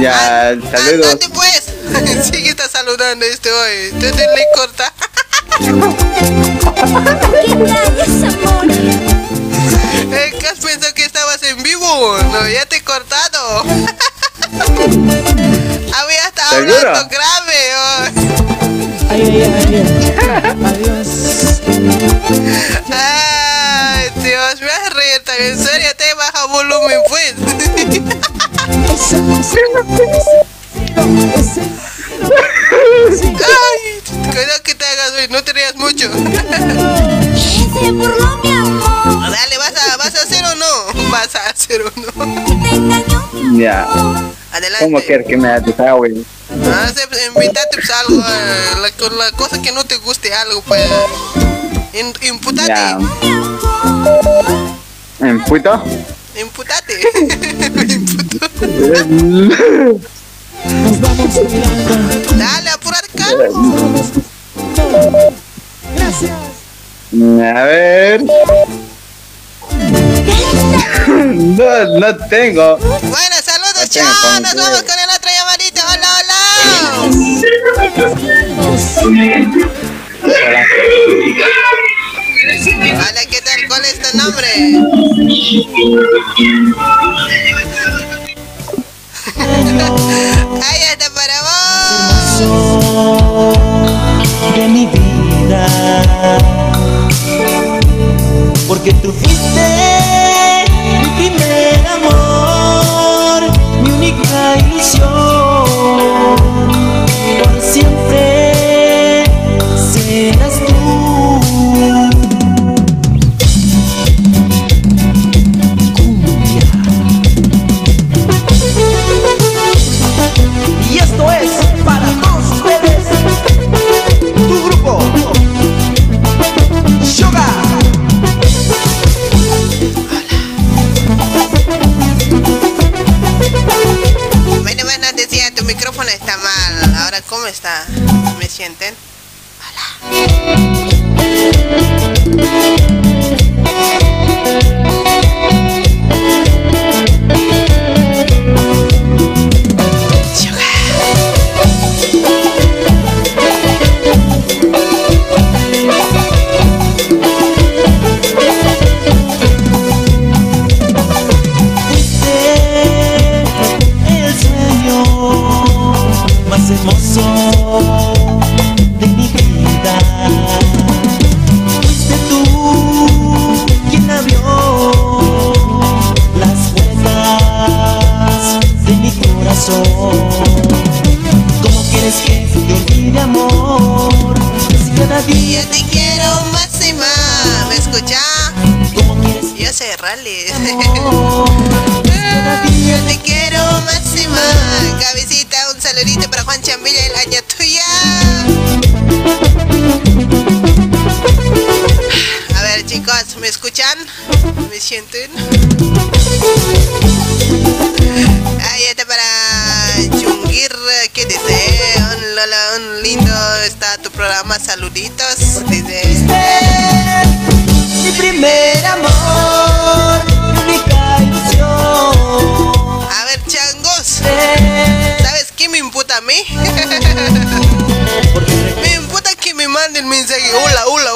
K: Ya, saludos.
D: Andate pues. [LAUGHS] Sigue está saludando este hoy. Te le corta. [LAUGHS] Eh, ¿Qué has pensado que estabas en vivo? No, ya te he cortado. [LAUGHS] Había estado
K: ¿Seguro?
D: hablando grave. oh.
E: Ay, ay, ay, ay. Adiós.
D: Ay, Dios, me has reír también. En serio, te baja volumen, pues. Ay, cuidado que te hagas hoy, no te rías mucho. Dale, ¿vas a, ¿vas a hacer o no? ¿Vas a hacer o no?
K: Ya.
D: Adelante.
K: ¿Cómo quieres que me desahogue?
D: Ah, se- invítate pues, algo, eh, la, cosa que no te guste algo, pues. In- imputate.
K: Ya. ¿En puto?
D: Imputate. [LAUGHS] Dale, apurar acá.
K: A ver. [LAUGHS] No, no tengo.
D: Bueno, saludos, chao. Nos vamos con el otro hola. ¿qué tal? ¿Cuál es tu nombre? [LAUGHS] Ahí está para vos.
B: de mi vida. Porque tú fuiste mi primer amor, mi única ilusión.
D: ¿Cómo está? ¿Me sienten?
B: Fuiste Día
D: te quiero más y más. ¿Me escucha? Yo sé, Rally. Yo te quiero más y más. Cabecita, un saludito para Juan Chambilla, el año tuya. A ver, chicos, ¿me escuchan? ¿Me sienten? Saluditos. Dice.
B: mi primer amor, mi única ilusión.
D: A ver, changos. ¿Sabes qué me imputa a mí? [LAUGHS] me imputa que me manden mensaje. Hola, hola, hola,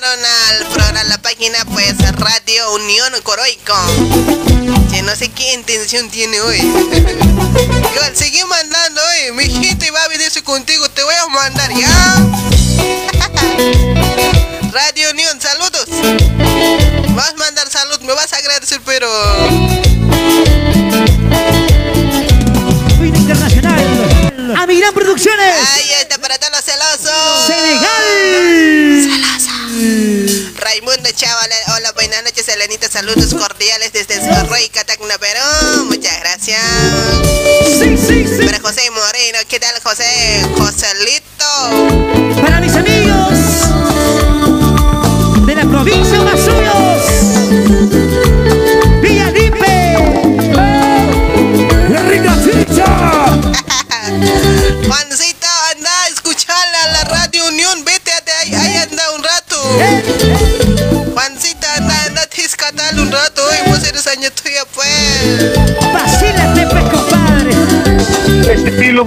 D: mandaron al programa, a la página, pues, Radio Unión Coroico. Que no sé qué intención tiene hoy. [LAUGHS] Igual, seguí mandando hoy. Mi gente va a venirse contigo, te voy a mandar, ¿ya? [LAUGHS] Radio Unión, saludos. Vas a mandar salud, me vas a agradecer, pero...
E: Internacional. Producciones.
D: Ahí está para todos los celosos.
E: Senegal.
D: Raimundo Chaval, hola, buenas noches, Elenita, saludos cordiales desde Rey Catacna, Perú. Muchas gracias. Para José Moreno, ¿qué tal, José? Joselito.
E: Para mis amigos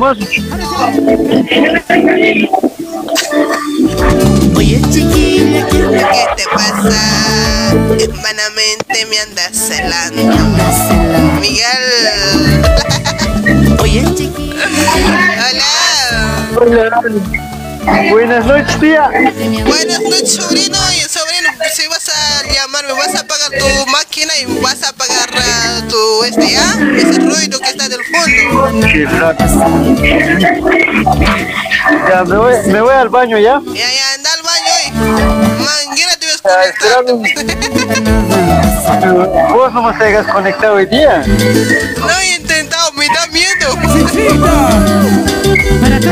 K: más.
B: Oye, chiquilla,
D: ¿Qué te pasa? Hermanamente me andas celando. Miguel. [LAUGHS]
B: Oye, chiquilla.
D: Hola.
K: Hola. Buenas noches, tía.
D: Buenas noches, sobrino. Y sobrino, si vas a llamar, me vas a pagar tu máquina y vas a pagar ah, tu este, ¿ya? Ese ruido que está del fondo.
K: Qué.
L: Ya, me voy, me voy al baño ya.
D: Ya, ya, anda al baño hoy. Manguera te ves
L: Vos no me hayas conectado hoy día.
D: No he intentado, me da miedo.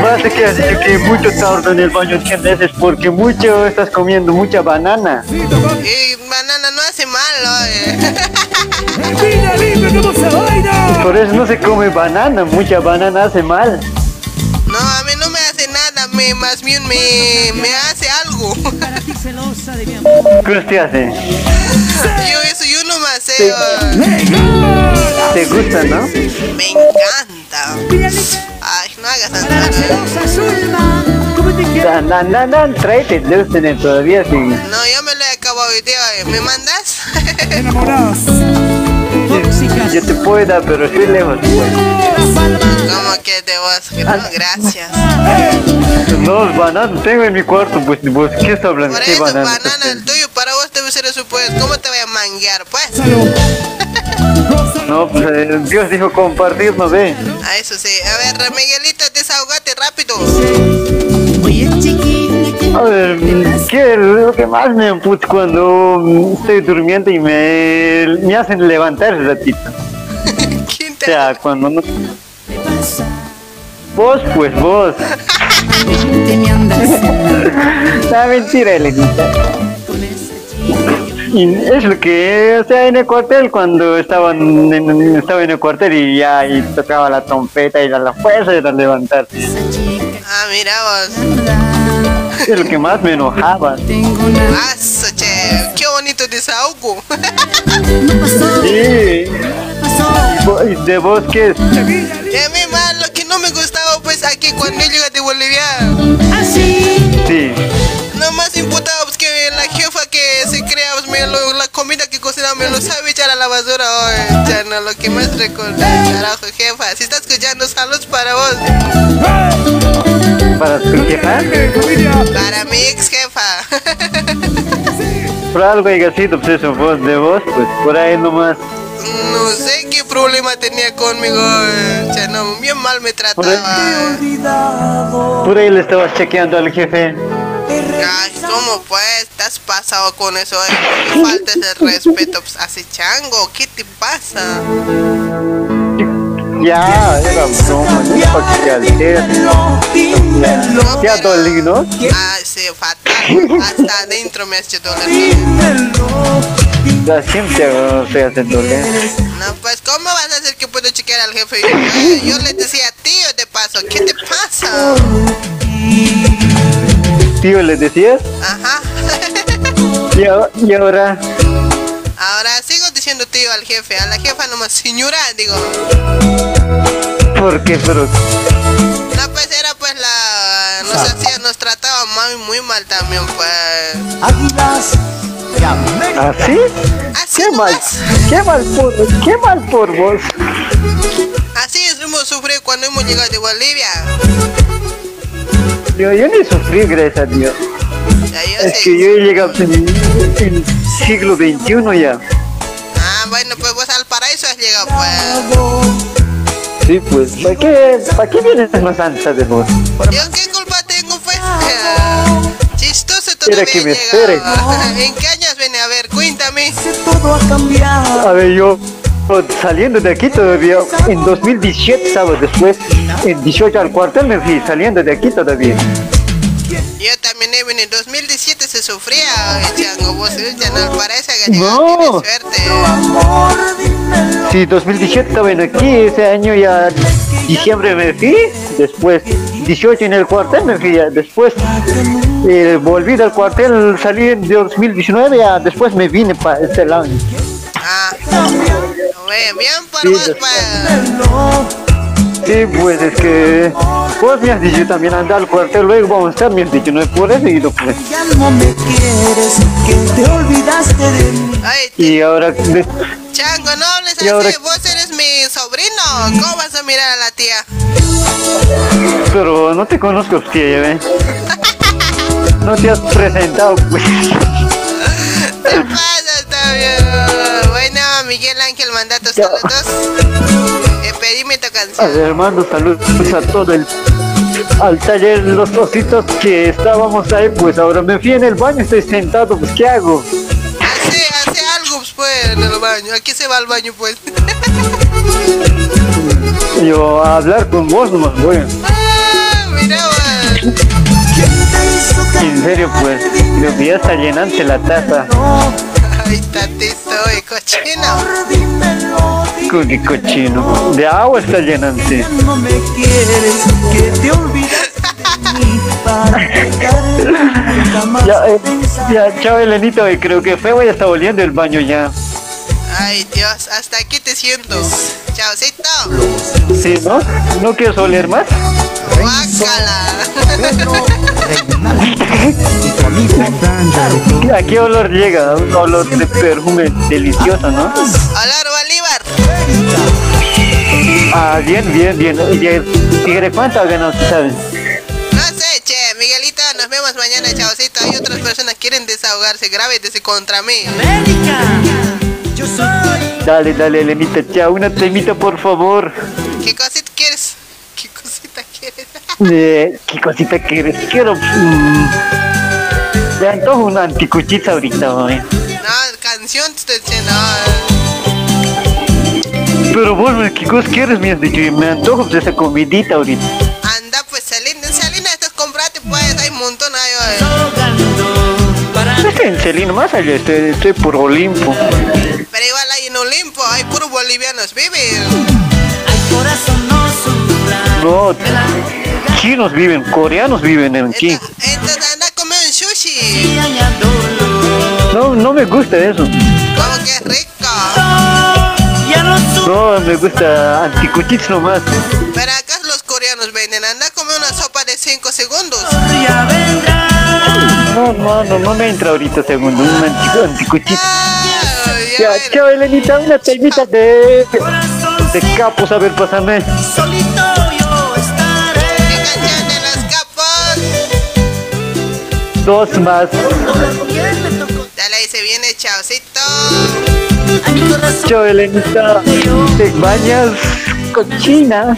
L: Parece que has dicho que mucho tarde en el baño entiendes es porque mucho estás comiendo mucha banana.
D: Y banana no hace mal, oye.
L: Por eso no se come banana, mucha banana hace mal.
D: No, a mí no me hace nada, me, más bien me, me hace algo.
L: ¿Qué te hace?
D: Yo eso, yo no me sé.
L: ¿Te gusta, no?
D: Me encanta. Ay, no hagas nada.
L: Dan, dan, dan, dan, tráete, debes tener todavía sí.
D: No, ya me oye. ¿Me mandas? [LAUGHS]
L: Yo te puedo dar, pero estoy lejos.
D: ¿Cómo que te vas? No, gracias.
L: No, banana tengo en mi cuarto, pues vos, ¿qué estás hablando?
D: Por
L: ¿Qué
D: eso,
L: banana?
D: banana, el tuyo para vos debe ser eso, pues. ¿Cómo te voy a manguear, pues?
L: No, pues eh, Dios dijo compartir, ¿no ve?
D: A eso sí. A ver, Miguelito, desahogate rápido.
L: A ver, ¿qué es lo que más me emputa cuando estoy durmiendo y me, me hacen levantar un ratito? [LAUGHS] O sea, cuando no... Vos, pues vos. La [LAUGHS] mentira, Elenita. Y es lo que, o sea, en el cuartel, cuando estaban en, estaba en el cuartel y ya y tocaba la trompeta y la, la fuerza era levantarse.
D: Ah, mira vos.
L: Es lo que más me enojaba.
D: Eso, che. Qué bonito desahogo.
L: Sí. Vo- ¿Y ¿De vos qué es?
D: Y a mí más lo que no me gustaba, pues, aquí cuando yo llegué de Bolivia.
L: Sí.
D: Cocina me lo sabe echar a la basura hoy. Ya no, lo que más recuerdo. Carajo, jefa. Si estás escuchando, saludos para vos.
L: ¿Para tu jefa?
D: Para mi ex jefa.
L: Por algo haya sido pues eso, vos, de vos, pues por ahí nomás.
D: No sé qué problema tenía conmigo. Ya no, bien mal me trataba.
L: Por ahí le estabas chequeando al jefe.
D: Ay, ¿cómo pues? ¿Estás pasado con eso? eh? Faltes el respeto pues, hace chango. ¿Qué te pasa?
L: Ya, era broma, no es para que te alteres. Ya dolí, ¿no?
D: Ay, sí, fatal. Hasta adentro me has hecho doler.
L: Ya siempre te hace doler.
D: No, pues, ¿cómo vas a hacer que puedo chequear al jefe? Yo, yo le decía, tío, de paso, ¿qué te pasa?
L: Tío, ¿le decías?
D: Ajá. [LAUGHS]
L: Y, ahora,
D: Ahora sigo diciendo tío al jefe, a la jefa nomás, señora, digo.
L: ¿por qué? Pero,
D: No, pues era pues la. Nos hacía, nos trataba muy, muy mal también, pues.
L: ¿así? ¿Qué mal? ¿Qué mal por, qué mal por vos?
D: Así es, hemos sufrido cuando hemos llegado de Bolivia.
L: Yo, yo ni sufrí, gracias a Dios.
D: Ya,
L: Es que yo he llegado en el siglo XXI ya.
D: Ah, bueno, pues vos al paraíso has llegado, pues.
L: Sí, pues, ¿para qué, ¿para qué vienes más antes de vos?
D: ¿Yo qué culpa tengo, pues? [LAUGHS] Chistoso todavía
L: que me espere. [LAUGHS]
D: ¿En qué años viene? A ver, cuéntame.
L: A ver, yo saliendo de aquí todavía, en 2017 estaba después, en 18 al cuartel me fui, saliendo de aquí todavía.
D: Yo también he venido en 2017 se sufría, chango, vos eh, ya no paraíso que
L: No.
D: suerte.
L: Sí, 2017 estaba en aquí, ese año ya diciembre me fui, después 18 en el cuartel me fui, ya después eh, volví del cuartel, salí en 2019, ya después me vine para este lado.
D: Ah, Bien, bien por
L: Sí,
D: vos, pues.
L: Sí, pues es que vos me has dicho también anda al cuartel, luego vamos a estar, me has dicho, no es por eso, y lo pues.
B: Ya no me quieres, que te olvidaste de mí.
D: Ay,
L: Y ahora, de-
D: chango, no hables
L: Y ahora-
D: así, vos eres mi sobrino. ¿Cómo vas a mirar a la tía?
L: pero no te conozco, tía, ya ven. No te has presentado, pues.
D: ¿Qué pasa? Bueno, Miguel Ángel Mandato, saludos. Eh, pedime tu canción.
L: ver, mando saludos a todo el al taller los ositos que estábamos ahí, pues ahora me fui en el baño, estoy sentado, pues ¿qué hago?
D: Hace, hace algo pues en el baño. Aquí se va al baño pues. [LAUGHS]
L: Yo a hablar con vos nomás voy.
D: Ah, mira, man.
L: En serio, pues, creo que ya está llenante la taza.
D: Ay, tatito, y cochino.
L: Qué cochino. De agua está llenante.
B: No me quieres, que te olvidaste de mí para dejarme jamás [LAUGHS]
L: Ya, eh, ya, chao Elenita, eh, creo que fue, ya está volviendo el baño ya.
D: Ay, Dios, hasta aquí te siento. Chaucito.
L: ¿Sí, no? ¿No quieres oler más? [LAUGHS] ¿A qué olor llega? Un olor de perfume delicioso, ¿no?
D: Olor Bolívar.
L: Ah, bien, bien, bien. Oye, Tigre, ¿cuánto tú sabes?
D: No sé, che, Miguelito, nos vemos mañana, chaucito. Hay otras personas que quieren desahogarse, desde contra mí.
L: Dale, dale, Elenita, chao. Una temita, por favor.
D: ¿Qué cosita quieres? ¿Qué cosita quieres? [LAUGHS]
L: Eh, ¿Qué cosita quieres? Quiero... mm, te antojo una anticuchita ahorita, güey.
D: No, canción te estoy diciendo.
L: Pero vos, ¿qué cosa quieres? Me has dicho, y me antojo de esa comidita ahorita.
D: Anda, pues, Selena, Selena, estás comprate, pues, hay un montón ahí,
L: en Celino, más allá, estoy, estoy por Olimpo.
D: Pero igual hay en Olimpo, hay puros bolivianos, viven.
L: No, chinos viven, coreanos viven aquí.
D: Entonces anda a comer un sushi.
L: No, no me gusta eso.
D: Como que es rico.
L: No, me gusta anticuchits nomás.
D: Pero acá los coreanos venden, anda a comer una sopa de 5 segundos.
L: No, no, no, no me entra ahorita segundo, un anticu anticuchit. Ya, chao, Elenita, una temita de, de capos, a ver, pásame. Dos más.
D: Dale, ahí se viene, chaucito.
L: Chao, Elenita. ¿Te bañas cochina?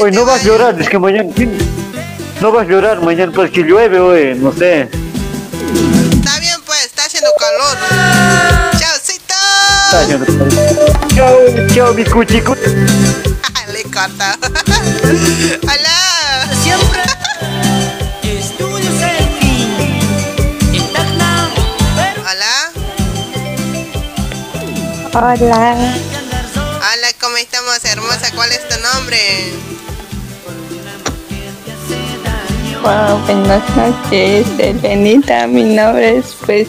L: Hoy no vas a llorar, es que mañana... No vas a llorar mañana porque llueve hoy, no sé. Chao, chao, mi cuchico.
D: Le corta. Hola.
B: Siempre. Estudios.
D: Hola.
M: Hola,
D: Hola, ¿cómo estamos, hermosa? ¿Cuál es tu nombre?
M: wow, buenas noches, Elenita. Mi nombre es pues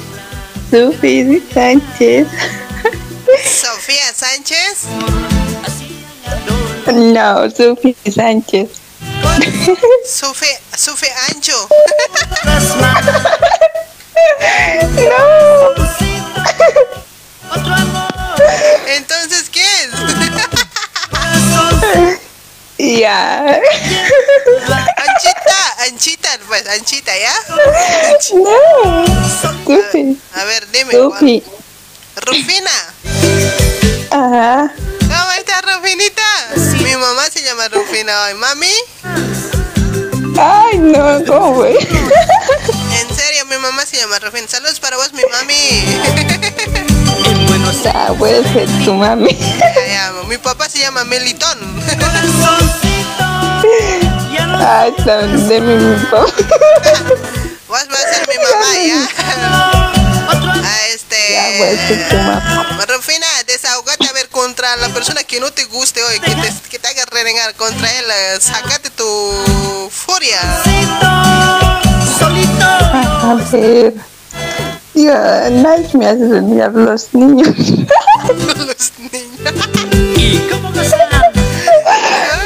M: Sufi Sánchez.
D: Sofía Sánchez.
M: No, Sufi Sánchez.
D: Sufe, Sufe Ancho.
M: No.
D: Entonces, ¿qué es?
M: Ya.
D: Anchita, Anchita, pues, Anchita, ¿ya?
M: No. Sufi.
D: A ver, dime.
M: Sufi.
D: Rufina.
M: Ajá.
D: ¿Cómo está Rufinita? Mi mamá se llama Rufina hoy. ¿Mami?
M: Ay, no, ¿cómo fue?
D: En serio, mi mamá se llama Rufina. Saludos para vos, mi mami.
M: Ah, puede ser tu mami.
D: Mi papá se llama Melitón.
M: Ah, está de mi, mi papá.
D: Vos vas a ser mi mamá, ¿ya? A este...
M: Ya.
D: Rufina, desahogate a ver contra la persona que no te guste hoy, que te, que te haga renegar contra él. eh, Sácate tu furia.
M: A ver. Digo, nadie me hace renegar los niños. [LAUGHS]
D: los niños.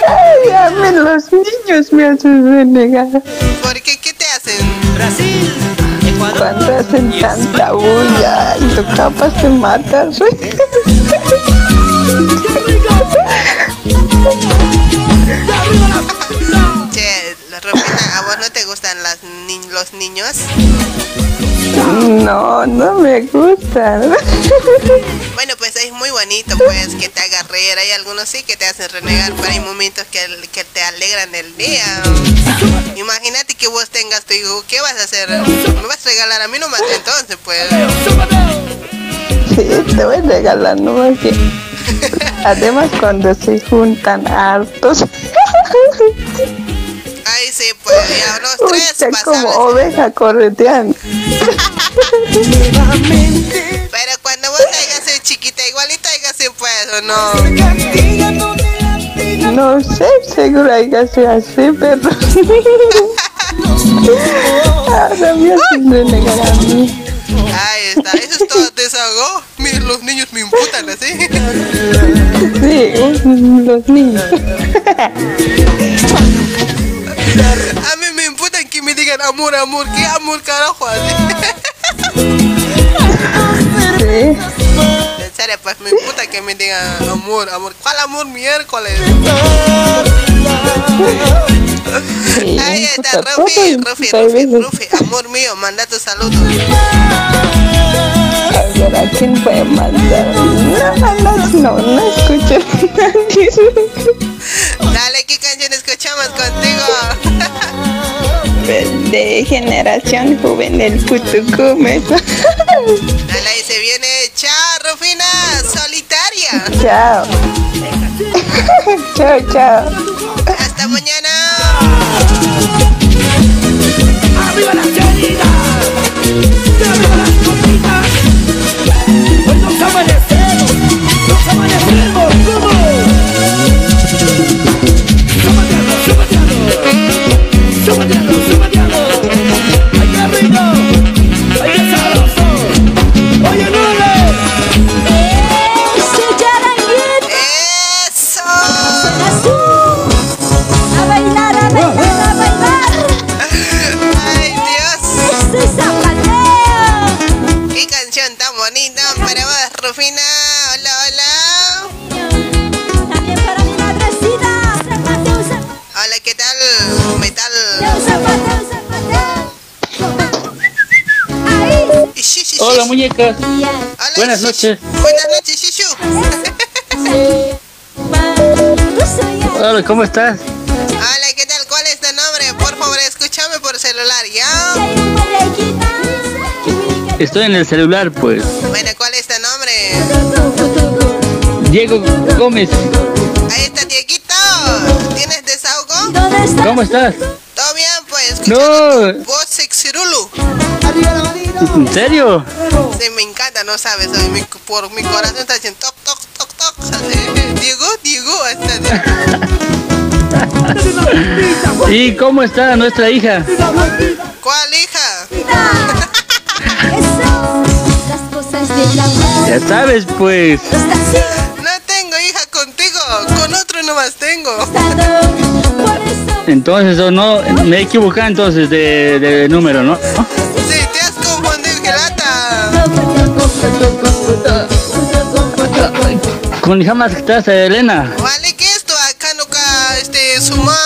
M: Ay, a mí los niños me hacen renegar.
D: ¿Por qué? ¿Qué te hacen? Brasil.
M: Cuando hacen tanta bulla y tú capaz te matas. [LAUGHS]
D: Rufina, a vos no te gustan las, ni- los niños?
M: No, no me gustan. [LAUGHS]
D: Bueno, pues es muy bonito, pues, que te haga reír. Hay algunos sí que te hacen renegar, pero hay momentos que, que te alegran el día. Imagínate que vos tengas tu hijo, ¿qué vas a hacer? ¿Me vas a regalar a mí nomás entonces, pues?
M: Sí, te voy a regalar nomás que... [LAUGHS] Además cuando se juntan hartos. [LAUGHS]
D: Ay, sí, pues, ya los tres
M: como
D: pasamos.
M: oveja correteando.
D: Pero cuando vos hayas chiquita, igualita hayas pues, ¿o no?
M: No sé, seguro hay que ser así, pero... [LAUGHS] Ahora me hacen renegar a mí.
D: Ahí está, eso es todo desahogo. Los niños me imputan así.
M: Sí, los niños. [LAUGHS]
D: A mí me imputan que me digan amor, amor. ¿Qué amor, carajo? así?
M: Sí.
D: En serio, pues me imputa que me digan amor, amor. ¿Cuál amor miércoles? Ahí está, Rufi, Rufi, Rufi, Rufi, amor mío, manda tu saludo.
M: A ver, ¿a quién puede mandar? No, no, no, no escucho nadie.
D: Dale, ¿qué canción escuchamos contigo?
M: De generación juvenil Putucumes.
D: Dale, ahí se viene. Chao, Rufina, solitaria.
M: Chao. chao, chao.
D: Hasta mañana.
E: ¡Arriba la
N: buenas noches.
D: Buenas noches, Shishu.
N: Hola, ¿cómo estás?
D: Hola, ¿qué tal? ¿Cuál es tu nombre? Por favor, escúchame por celular, ¿ya?
N: Estoy en el celular, pues.
D: Bueno, ¿cuál es tu nombre?
N: Diego Gómez,
D: Ahí está, Dieguito. ¿Tienes desahogo?
N: ¿cómo estás?
D: ¿Todo bien? Pues
N: No,
D: voz sexirulu.
N: ¿en serio?
D: No sabes. ay, mi- por mi corazón está haciendo toc, toc, toc, toc. [LAUGHS] Diego, Diego. Está,
N: ¿Y cómo está nuestra hija?
D: ¿Cuál hija?
N: Ya sabes, pues.
D: No tengo hija contigo. Con otro nomás tengo.
N: Entonces, o no, me he equivocado entonces de, de número, ¿no? Con hija más que estás, Elena.
D: Vale, que esto acá no ca, este, suma,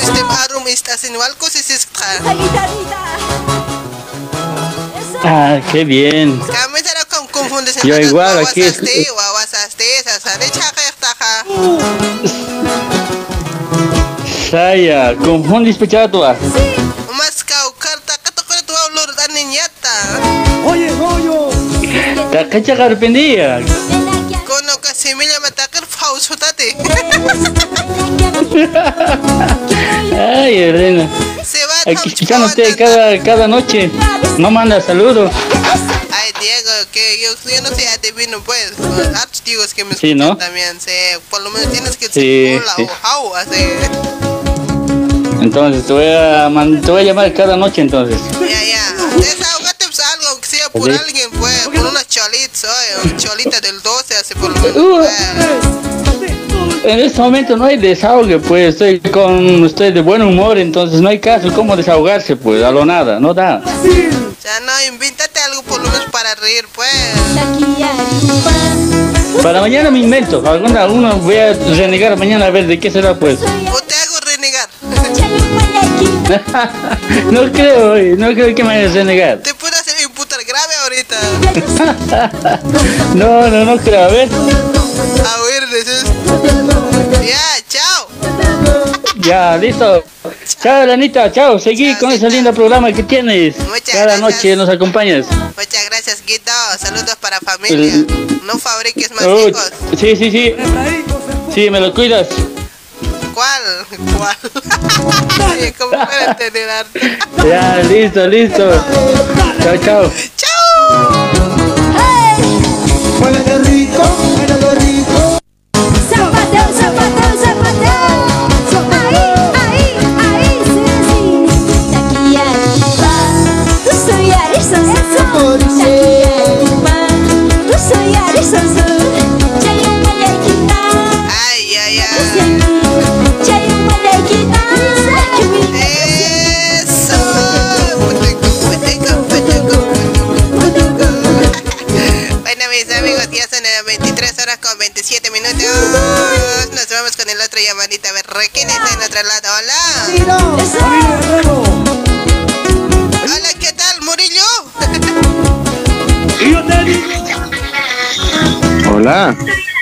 D: este, arum, está haciendo algo, si se está.
N: Ah, qué bien.
D: Kami será con confundes
N: Yo igual, aquí es-. Saya, confundis pechatua.
D: Karta, kato kau tu aulur dan niñata.
E: Oye, Goyo.
N: Ta cacha carpendía. [LAUGHS] Ay, Elena. Aquí escuchándote cada, cada noche. No manda saludos.
D: Ay, Diego, que yo, yo no soy adivino, pues. Hartos diegos que me
N: Sí,
D: escuchan
N: ¿no?
D: también. Se, por lo menos tienes que
N: Sí,
D: decir hola
N: sí.
D: o how, así.
N: Entonces te voy a, te voy a llamar cada noche entonces.
D: Ya, ya. Por
N: Sí.
D: alguien, pues. Por unas cholitas, oye. Cholita del 12, así por lo menos.
N: Uh. En este momento no hay desahogue, pues estoy con estoy de buen humor, entonces no hay caso cómo desahogarse, pues a lo nada, no da.
D: Sea, no, invéntate algo por lo menos para reír, pues.
N: Para mañana me invento, alguna uno voy a renegar mañana a ver de qué será pues.
D: O te hago renegar. [LAUGHS]
N: no creo, no creo que me vayas a negar. [LAUGHS] No, no, no creo. A ver,
D: A ver. Ya, chao.
N: ya, listo. Chao, Lanita, chao. Seguí con ese lindo programa que tienes. Cada noche nos acompañas.
D: Muchas gracias, Guito. Saludos para familia.
N: El-
D: No fabriques más
N: Oh,
D: hijos.
N: sí, sí, sí. Sí, me lo cuidas.
D: ¿Cuál? ¿Cuál? [LAUGHS] Oye, ¿Cómo puedo entender arte?
N: Ya, listo, listo. Chao, chao.
B: Mueve de rico.
D: Amigos, ya son las 23 horas con 27 minutos. Nos vamos con el otro llamadito. A ver, ¿quién está en otro lado? Hola. Hola, ¿qué tal, Murillo?
K: Hola.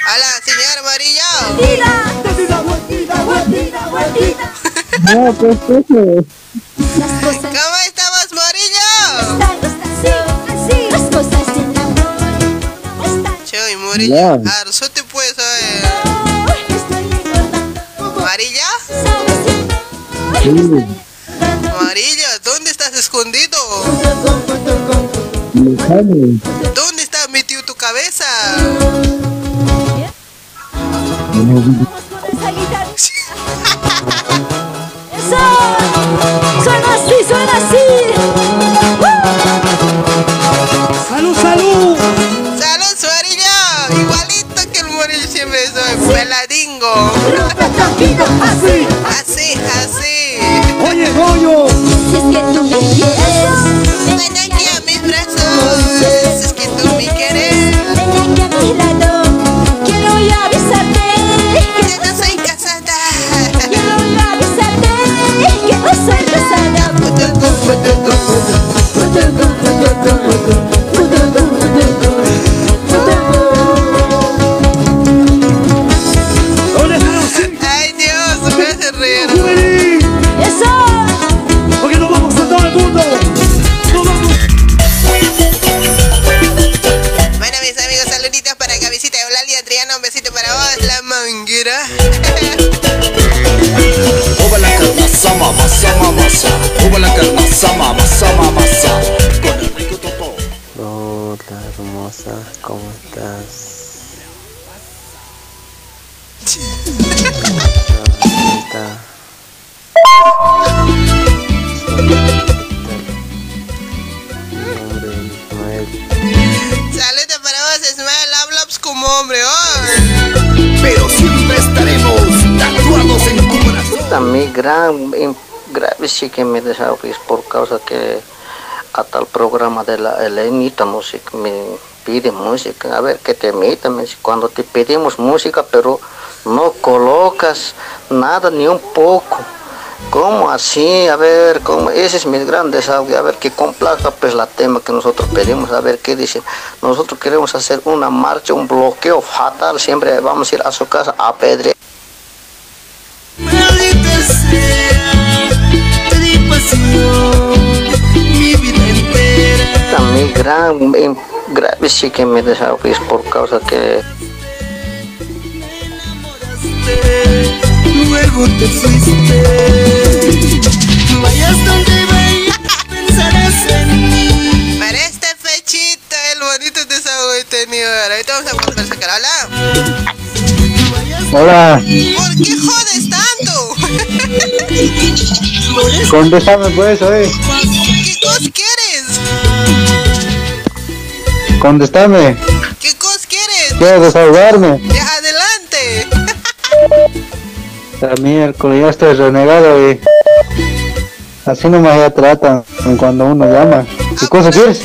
D: Hola, señor Murillo.
L: No, pues.
D: ¿Cómo estamos, Arzote, pues. ¿Amarilla? Amarillo, ¿dónde estás escondido? ¿Dónde está metido tu cabeza?
F: Eso. Suena así, suena así.
E: ¡Salud, salud!
D: ¡Salud,
F: Así.
D: Así, así.
E: Oye, Goyo.
F: Si es que tú me
O: gran, sí que me desahogues por causa que a tal programa de la Elenita Música me pide música. A ver, que te imitan cuando te pedimos música, pero no colocas nada ni un poco. ¿Cómo así? A ver, ¿cómo? ese es mi gran desahogo. A ver, que complazca pues la tema que nosotros pedimos. A ver, ¿qué dicen? Nosotros queremos hacer una marcha, un bloqueo fatal. Siempre vamos a ir a su casa a pedrear.
B: Mi
O: gran, em, grave sí que me desahogues por causa que
B: Luego te fuiste. Vayas donde vayas, pensarás en mí.
D: Para esta fechita, el bonito desahogo he tenido. Ahorita vamos a volver a sacar. Hola.
L: Hola,
D: ¿Por qué jodes tanto? [LAUGHS]
L: contéstame pues, oye.
D: ¿Qué cos quieres?
L: Contéstame.
D: ¿Qué cos quieres?
L: Quiero desahogarme.
D: Ya, adelante.
L: La miércoles ya estoy renegado y así nomás ya tratan cuando uno llama. ¿Qué cosa quieres?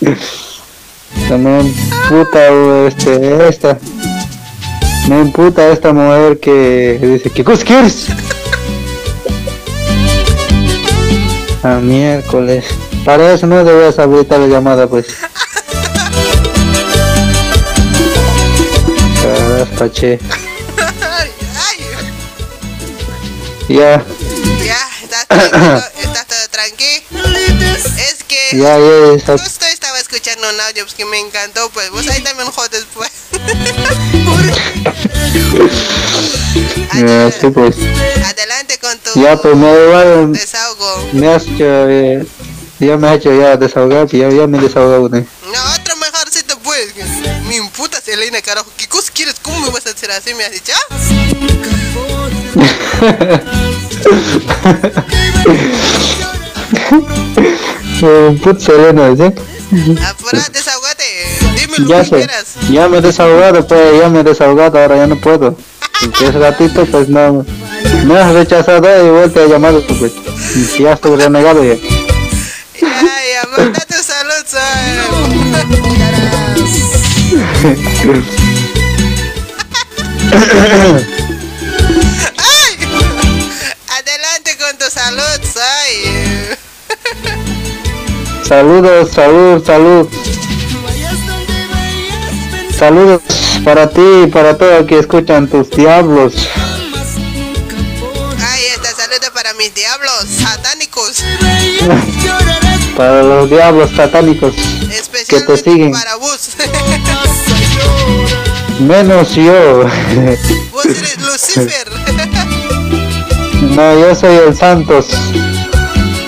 L: [LAUGHS] También puta este, esta. Me imputa esta mujer que dice, ¿qué cosa?
P: A miércoles. Para eso no debías habilitar la llamada, pues. Caraspa, che. [LAUGHS] Ya.
D: Ya, estás todo, estás todo tranqui.
P: Ya, ya,
D: justo estaba escuchando un audio pues, que me encantó, pues vos ahí también jodes, pues. [LAUGHS]
P: Ya, sí, pues.
D: Adelante con tu
P: Ya, pues me igual.
D: desahogo.
P: Me has hecho, eh, ya me has hecho ya desahogar, pues, ya, ya me he desahogado. ¿no?
D: No, otro mejorcito, pues. Me imputas, Elena, carajo. ¿Qué cosa quieres? ¿Cómo me vas a hacer así? ¿Me has dicho? [LAUGHS] [LAUGHS]
P: Eh, ¿sí?
D: Apura, desahogate. Dime lo
P: Ya
D: que
P: sé,
D: quieras.
P: ya me he desahogado, pues ya me he desahogado, ahora ya no puedo. Ese ratito, pues no, me has rechazado y vuelto a llamar, pues ya estoy renegado ya.
D: Ya, ya, manda tu salud, ¡Ay! [LAUGHS] [LAUGHS]
P: Saludos, salud, salud. Saludos para ti y para todos que escuchan tus diablos.
D: Ahí está, saludos para mis diablos satánicos. [LAUGHS]
P: Para los diablos satánicos que te siguen.
D: Para vos. [LAUGHS]
P: Menos yo. [LAUGHS]
D: Vos eres Lucifer.
P: No, yo soy el Santos.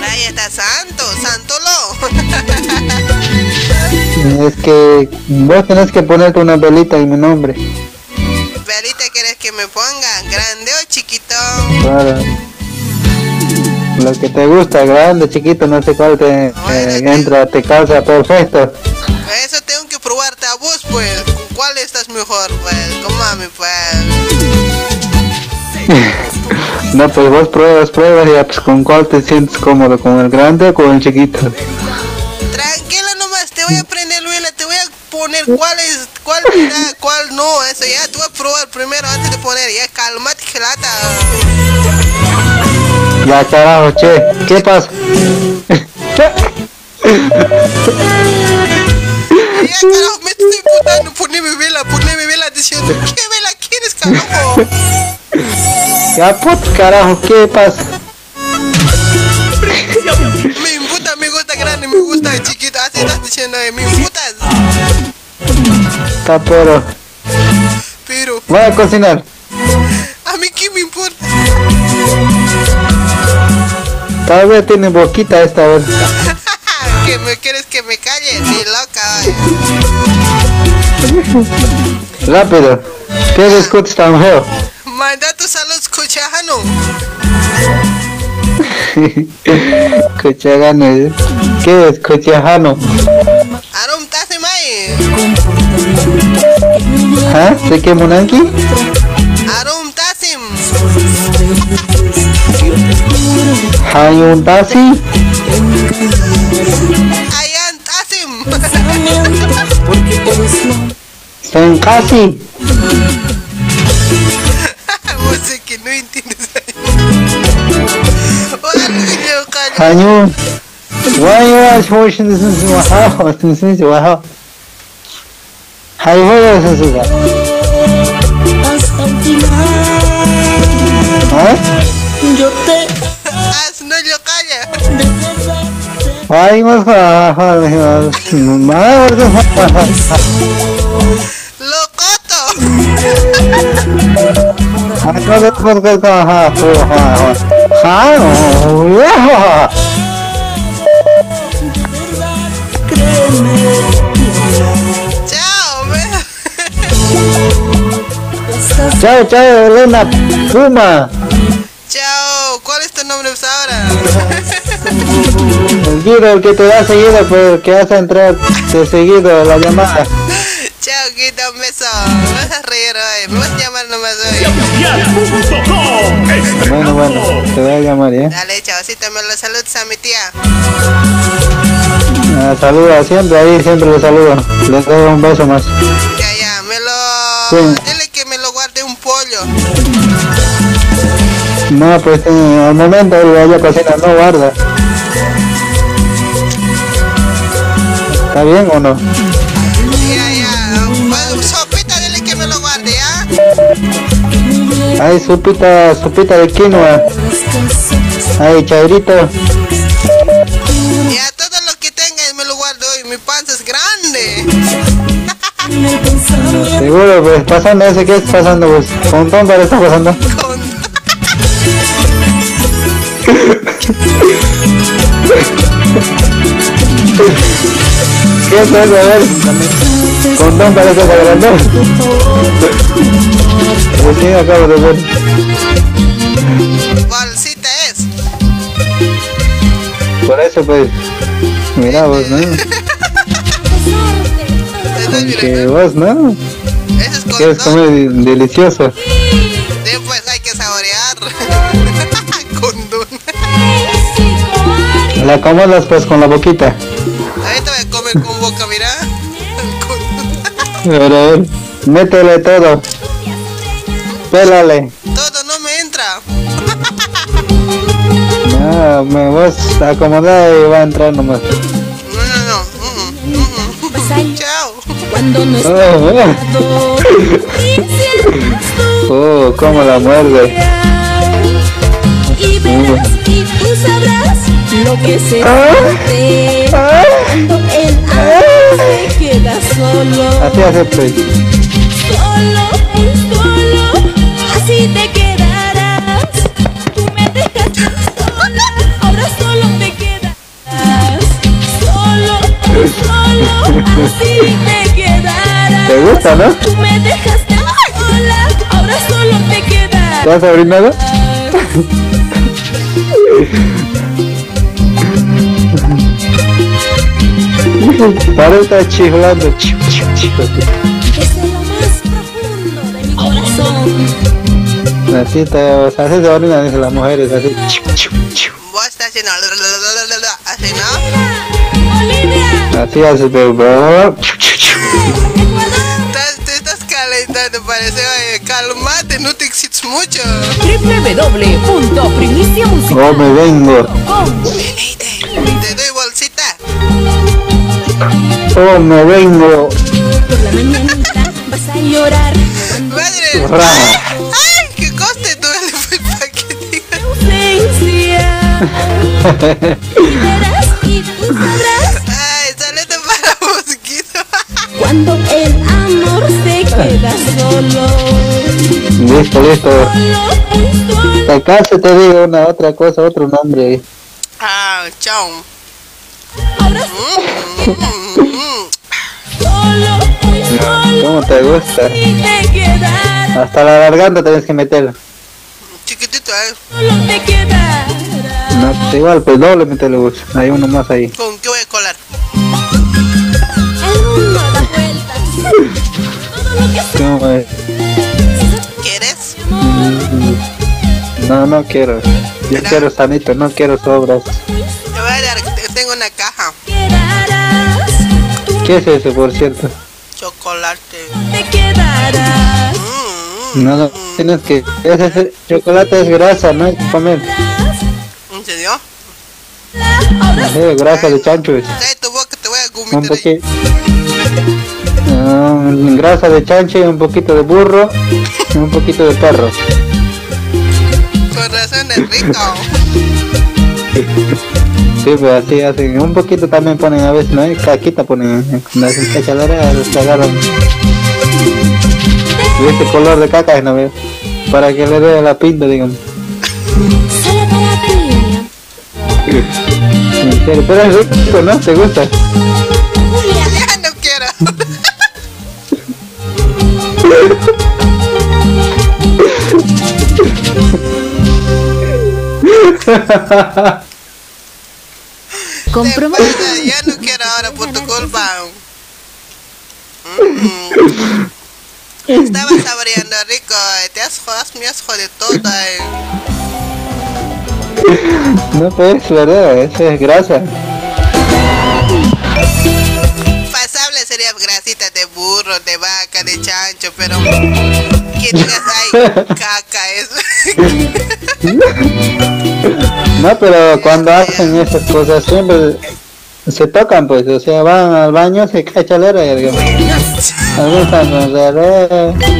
D: Ahí está, santo,
P: Es que vos tenés que ponerte una velita en mi nombre.
D: Velita, ¿quieres que me ponga? ¿Grande o chiquito?
P: Para lo que te gusta, grande, chiquito, no sé cuál te eh, entra, te calza perfecto.
D: Eso tengo que probarte a vos, pues. ¿Con cuál estás mejor, pues? Con mami, pues.
P: No, pues vos pruebas, pruebas y ya, pues con cuál te sientes cómodo, con el grande o con el chiquito.
D: Tranquila nomás, te voy a prender, Luila, te voy a poner cuál es, cuál da, cuál no, eso ya, tú vas a probar primero antes de poner, ya, calmate, gelata.
P: Ya carajo, che, ¿qué pasa?
D: Ya, carajo, me estoy putando, poneme vela, poneme vela diciendo, ¿qué vela quieres, carajo?
P: Ya put carajo, ¿qué pasa?
D: Gusta grande, me gusta chiquito, así estás diciendo, eh, me imputas.
P: Está pero.
D: Pero,
P: Voy a cocinar.
D: a mí qué me importa.
P: Vez tiene boquita esta vez. [LAUGHS]
D: que me quieres que me calle, ni loca.
P: Rápido. ¿Qué discutes tan feo?
D: Manda tu salud, escuchajano.
P: Cochagano. ¿qué es?
D: Arum tase mai.
P: ¿Ah? ¿Se qué monanqui?
D: Arum tasim.
P: Tasi?
D: Ayan tasim. [LAUGHS] Vos sé que no entiendes.
P: Into my house? This is my house. Hayun is this ¿Ah?
Q: Yo
D: calla.
P: Why must
D: Chao, me.
P: Chao, chao, Elena Puma.
D: Chao. ¿Cuál es tu nombre pues, ahora?
P: El Guido, el que te da seguido, pues que a entrar de seguido la llamada.
D: Un beso. [LAUGHS] Vas a reír hoy. Me a llamar nomás hoy.
P: Bueno, bueno, te voy a llamar, ¿eh?
D: Dale, chavosito, me lo saludas a mi tía.
P: Saluda, siempre ahí, siempre le saludo. les doy un beso más.
D: Ya, ya, me lo. Dile que me lo guarde un pollo.
P: No, pues eh, al momento él a cocina, no guarda. ¿Está bien o no? Ay, sopita, sopita de quinoa. Ay, chairito.
D: Ya, todo lo que tenga me lo guardo hoy. Mi panza es grande. [LAUGHS]
P: Seguro, pues, pasando ese que es pasando, pues. ¿Con dónde le está pasando? [LAUGHS] [LAUGHS] ¿Qué es eso? A ver. ¿Con dónde le está agarrando? Recién acabo de ver.
D: Bolsita es.
P: Por eso, pues. Mira vos, ¿no? [LAUGHS] Que vos, ¿no? Que es comer delicioso.
D: Después hay que saborear. [LAUGHS]
P: La acomodas pues con la boquita.
D: Ahorita a comer con boca, mira. [LAUGHS]
P: Ver. Métele todo. Pélale.
D: Todo no me entra.
P: No, me vas a acomodar y va a entrar nomás.
D: Chao.
F: Cuando no [LAUGHS]
P: Oh, oh. [LAUGHS] oh, cómo la muerde.
F: y verás y tú sabrás lo que se
P: Ah.
F: siente cuando el amor se queda solo.
P: Así hace pues.
F: Solo, así te quedarás. Tú me dejaste sola, ahora solo te quedarás. Solo, solo, así te quedarás.
P: ¿Te gusta, no?
F: Tú me dejaste sola, ahora solo te quedarás.
P: ¿Te has orinado? Para estar chiflando. Chiu, chiu, chiu.
F: Desde lo más profundo de mi corazón.
P: Así te, así se orinan dice las mujeres, así.
D: Vos estás haciendo así, ¿no?
P: Así hace, pero.
D: Te estás calentando, parece. Oye, calmate, no te excites mucho.
R: www.primiciamusical.com
P: Oh, me vengo.
D: Te doy bolsita.
P: Oh, me vengo.
F: Por la mañanita vas a llorar.
D: Madre.
F: Ausencia. Verás y tú sabrás
D: Ay, salete para mosquito.
F: cuando el amor se queda solo.
P: Listo, listo. Te acaso te digo una otra cosa, otro nombre.
D: Ah, chao.
P: ¿Cómo te gusta? Hasta la garganta tienes que meter.
D: Chiquitito, eh.
F: Solo te quedarás.
P: No, igual, pues doble meterle vos. Hay uno más ahí.
D: ¿Con qué voy a colar?
F: El mundo da vueltas. Todo lo que
P: ¿Cómo es?
D: ¿Quieres?
P: No, no quiero. Yo quiero sanito, no quiero sobras.
D: Te voy a dar, te- tengo una caja.
P: ¿Qué es eso, por cierto?
D: Chocolate.
F: te quedarás.
P: No, no, tienes que... Ese, ese chocolate es grasa, no hay que comer.
D: ¿En serio?
P: Es grasa de chancho. es.
D: Cállate tu boca, te voy a
P: Un poquito... Ah, grasa de chancho y un poquito de burro y un poquito de perro.
D: Con razón es rico.
P: Sí, pues así hacen. Un poquito también ponen a veces, ¿no? Caquita ponen. Cuando hacen cachalera, los agarran. Y este color de caca, ¿no ves? Para que le dé la pinta, digamos. [LAUGHS] Serio, Pero es rico, ¿no? ¿Te gusta?
D: Ya no quiero. Pasa, Ya no quiero ahora por tu culpa. Mm. Estaba saboreando rico. eh. Te has, has, me has jodido todo. eh.
P: No, pues, ¿verdad? Eso es grasa.
D: Pasable sería grasita de burro, de vaca, de chancho, pero que digas, ay, [LAUGHS] caca es.
P: No, pero [LAUGHS] cuando hacen esas cosas siempre se tocan pues, o sea, van al baño, se con rere,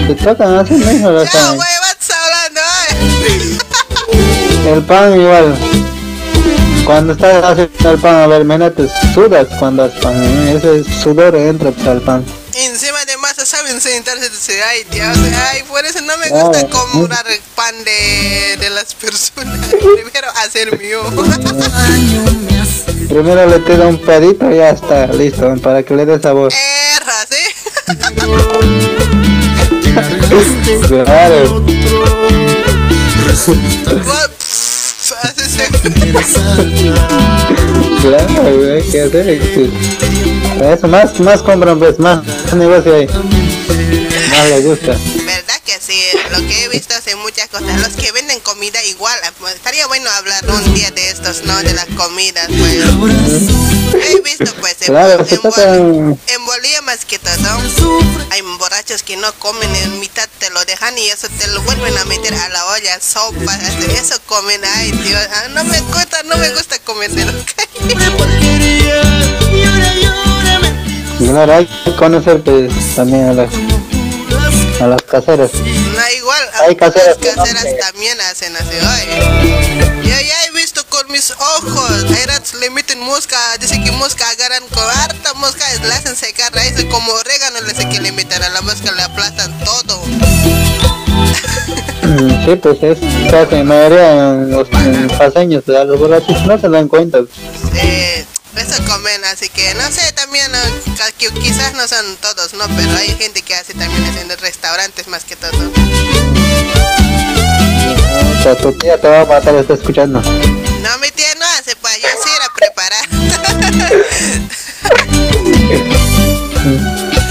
P: se tocan así mismo lo saben. El pan igual. Cuando estás haciendo el pan, a ver, menate, sudas cuando haces pan. ¿eh? Ese sudor entra al pan.
D: Encima de masa saben sentarse y decir, ay Dios, ay, por eso no me gusta
P: Ah,
D: comprar pan de, de las personas. [LAUGHS] Primero hacer mío. [LAUGHS]
P: Primero le tira un pedito y ya está, listo, para que le dé sabor.
D: Erras, ¿eh? [LAUGHS]
P: Claro. Claro, güey, hacer. Para Eso, más, más compran, pues, más negocio ahí. Más les gusta.
D: ¿Verdad que sí? Lo que he visto hace muchas cosas. Los que venden comida igual. pues, estaría bueno hablar un día de estos, ¿no? De las comidas, pues. He visto, pues, en,
P: Claro, trata...
D: en Bolivia más que todo. Hay borrachos que no comen en mitad, te lo dejan y eso te lo vuelven a meter a la olla, sopa, eso comen. Ay, Dios, ah, no me gusta, no me gusta comer de
P: Claro, hay que conocer, pues, también a las, a las caseras.
D: No, igual,
P: Hay caseras
D: las
P: no
D: caseras
P: se-
D: también hacen así. Ay. Yo ya he visto con mis ojos. Ratos le meten mosca, dice que mosca agarran con harta mosca, le hacen secar raíces como orégano, le sé que le meten a la mosca, le aplastan todo. [LAUGHS]
P: Mm, Sí, pues es, en mayoría en los paseños, los borrachos no se dan cuenta.
D: Eh, eso comen, así que no sé, también quizás no son todos, ¿no? Pero hay gente que hace también en los restaurantes más que todo.
P: O sea, tu tía te va a matar, está escuchando.
D: No, mi tía no hace, pues yo sí era preparar.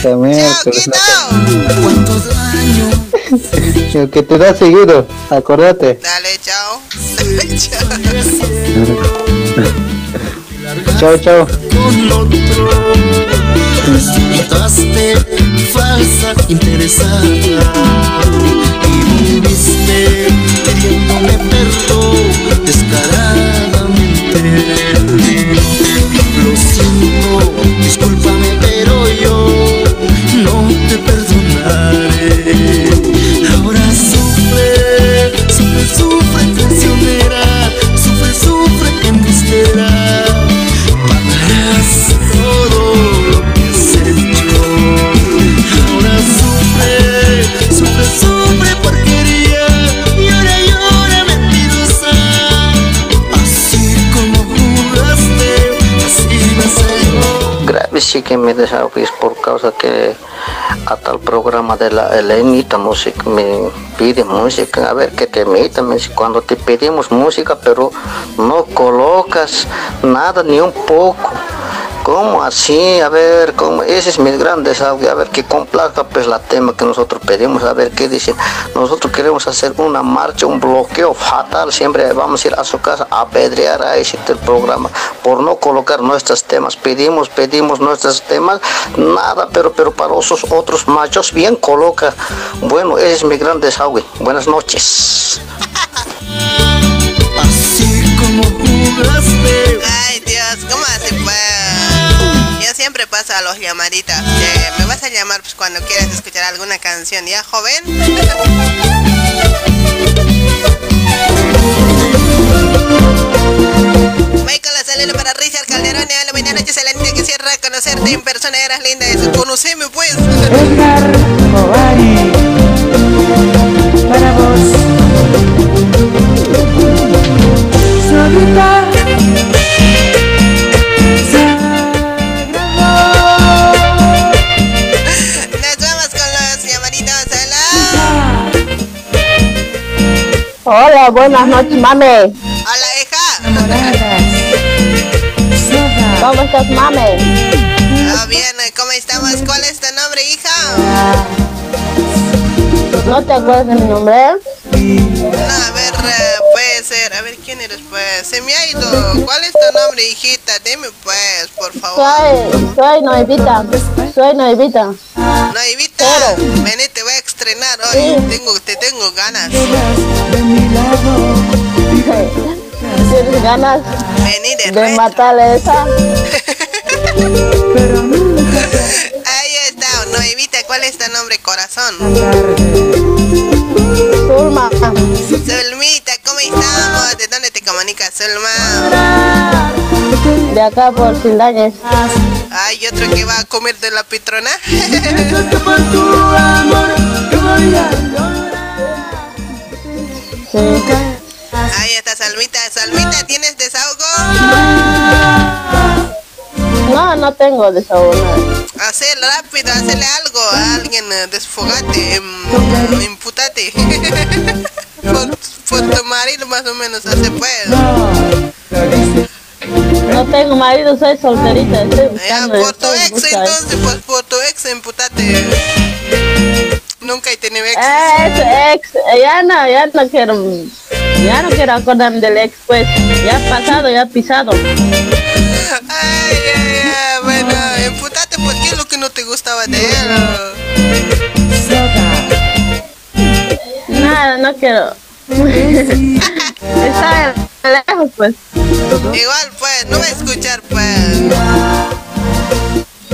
P: También, El que te da seguido, acordate.
D: Dale, chao. [LAUGHS]
P: Chao, [LAUGHS] chao.
S: Resultaste falsa, interesada Y viviste pidiéndome perdón descaradamente Lo siento, discúlpame, que
O: me desahogues por causa que a tal programa de la Elenita Music me pide música, a ver que te metan cuando te pedimos música pero no colocas nada ni un poco. ¿Cómo así? A ver, ¿cómo? ese es mi gran desahogo, a ver que complazca pues la tema que nosotros pedimos, a ver qué dicen. Nosotros queremos hacer una marcha, un bloqueo fatal, siempre vamos a ir a su casa a apedrear a ese programa por no colocar nuestros temas. Pedimos, pedimos nuestros temas, nada, pero pero para esos otros machos bien coloca. Bueno, ese es mi gran desahogo. Buenas noches.
S: Así como jugaste
D: Ay, Dios, ¿cómo hace pues? Yo siempre paso a los llamaditas. que me vas a llamar pues, cuando quieras escuchar alguna canción, ¿ya, joven? Michael, la salida para Richard Calderón. y A la mañana noche excelente que cierra conocerte en persona. Eras linda. Eso, Conoceme, pues.
B: para vos. Solita.
D: Hola.
J: Buenas noches, mame.
D: Hola, hija.
J: ¿Cómo estás, mame?
D: Ah, bien, ¿cómo estamos? ¿Cuál es tu nombre, hija?
J: ¿No te acuerdas de mi nombre?
D: No, a ver, eh, puede ser. A ver, ¿quién eres, pues? Se me ha ido. ¿Cuál es tu nombre, hijita? Dime, pues, por favor.
J: Soy, soy Noevita. Soy Noevita.
D: No, Evita, vení, te voy a estrenar hoy. Tengo, te tengo ganas.
J: ¿Tienes ganas
D: Vení de
J: de matarle esa? [LAUGHS]
D: Ahí está, Noemita, ¿cuál es tu nombre, corazón?
I: Zulma.
D: Zulmita, ¿cómo estamos? ¿De dónde te comunicas, Zulma?
I: De acá por Sildañez.
D: Hay otro que va a comer de la pitrona. Ahí está, Salmita. Salmita, ¿tienes desahogo?
I: No, no tengo desahogo. nada.
D: Hacer rápido, hacerle algo a alguien, eh, desfogate, em, imputate. [LAUGHS] por, por tu marido más o menos, hace pues.
I: No tengo marido, soy solterita. Estoy
D: Ya,
I: buscando.
D: por tu ex,
I: buscando.
D: entonces, pues por tu ex, imputate. Nunca he tenido ex.
I: Eh, ese ex, eh, ya no, ya no quiero, ya no quiero acordarme del ex, pues, ya ha pasado, ya ha pisado.
D: Ay, ay, ay, bueno, imputate, pues, ¿qué es lo que no te gustaba de él?
I: Nada, no quiero. Está lejos, pues.
D: Igual, pues, no va a escuchar, pues.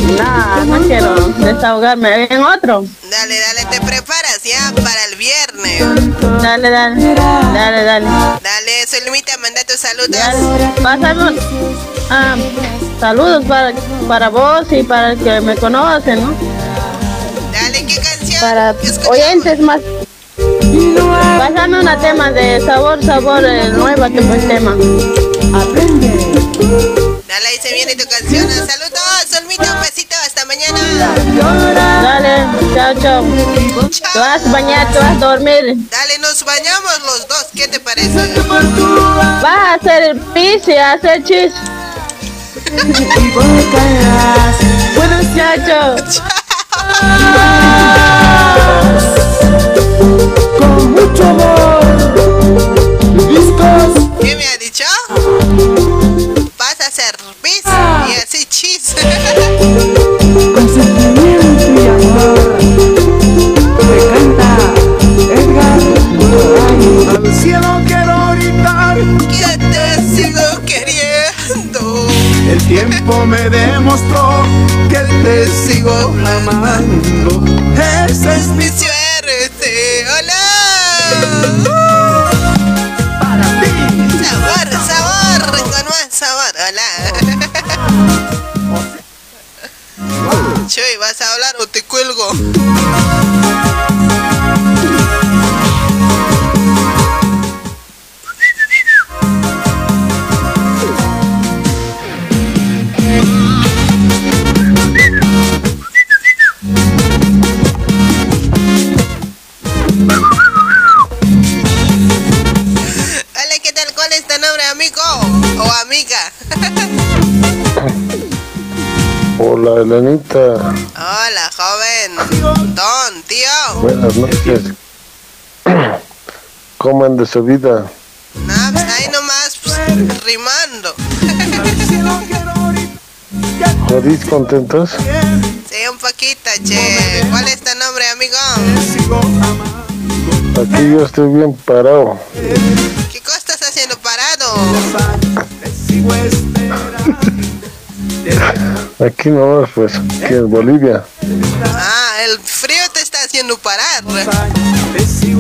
I: No, no quiero desahogarme. En otro.
D: Dale, dale, te preparas ya para el viernes.
I: Dale, dale. Dale, dale.
D: Dale, Solmita, manda tus saludos.
I: Pásame un- ah, saludos para, para vos y para el que me conocen, ¿no?
D: Dale, ¿qué canción?
I: Para oyentes más. Pásame una tema de sabor, sabor, el nuevo que fue el tema.
D: Dale, ahí se viene tu canción. Saludos, Solmita, un besito, hasta mañana.
I: Dale, chao, chao. Te vas a bañar, te vas a dormir.
D: Dale, nos bañamos los dos, ¿qué te parece?
I: Vas a hacer el pis y a hacer chis. bueno, chao,
B: Con mucho amor, discos.
D: ¿Qué me ha dicho? Pis y así chis.
B: Con sentimiento y amor. Me canta Edgar. Al cielo quiero gritar.
D: Que te sigo queriendo.
B: El tiempo me demostró que te sigo amando. Esa es mi
D: suerte. ¡Hola! Hablar o te cuelgo? Hola, ¿qué tal? ¿Cuál es tu nombre, amigo o amiga? [LAUGHS]
T: Hola, Elenita. Buenas noches. [CLEARS THROAT] ¿Cómo anda su vida?
D: Nah, pues ahí nomás, pues, rimando. [LAUGHS]
T: ¿Jodís contentos?
D: Sí, un poquito, che. ¿Cuál es tu nombre, amigo?
T: Aquí yo estoy bien parado.
D: ¿Qué cosa estás haciendo parado? [LAUGHS]
T: Aquí nomás, pues, aquí en Bolivia.
D: Ah, el frío haciendo parar.
T: Sí,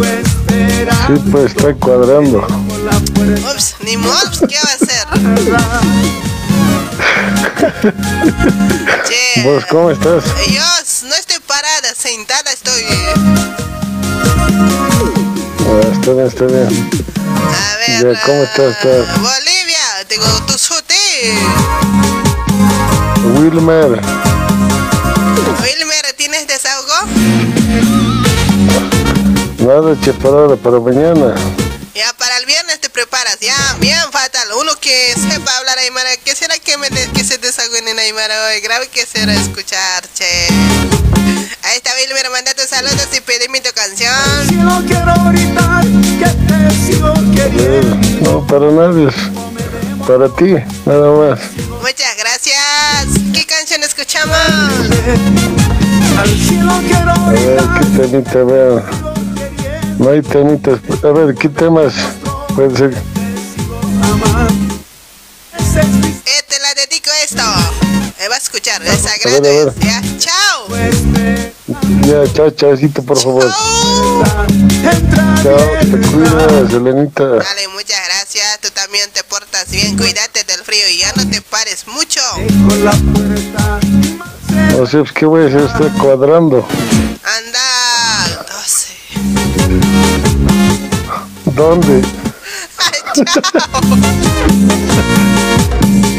T: pues, está cuadrando.
D: Ups, ni modo, pues, ¿qué va a hacer? Che,
T: ¿Vos cómo estás?
D: yo no estoy parada, sentada estoy.
T: Ah, está bien, está bien.
D: A ver,
T: Ya, ¿Cómo estás? estás?
D: Bolivia, digo, tu suti.
T: Wilmer,
D: Wilmer, ¿tienes desahogo?
T: Nada cheparada para mañana.
D: Ya para el viernes te preparas, ya, bien fatal. Uno que sepa hablar aymara, ¿qué será que, me de- que se desahoguen en aymara hoy? Grave que será escuchar, che. Ahí está Wilmer, manda tus saludos y pedime tu canción.
B: No quiero gritar que te sigo queriendo.
T: Eh, No, para nadie. Para ti, nada más.
D: Muchas gracias. ¿Qué canción escuchamos?
T: A ver, ¿qué temita veo? No hay temitas. A ver, ¿qué temas? Puede ser.
D: Eh, te la dedico esto. Vas escuchar. Es
T: A ver, a
D: sagrado.
T: ver.
D: Ya, chao.
T: Ya, chao, por favor. Chao, te cuidas, Elenita.
D: Dale, muchas gracias. Tú también te portas bien. Cuídate del frío y ya no te pares mucho.
T: O sea, pues, ¿qué voy a hacer? Estoy cuadrando.
D: Anda. 12.
T: ¿Dónde? [LAUGHS]
S: No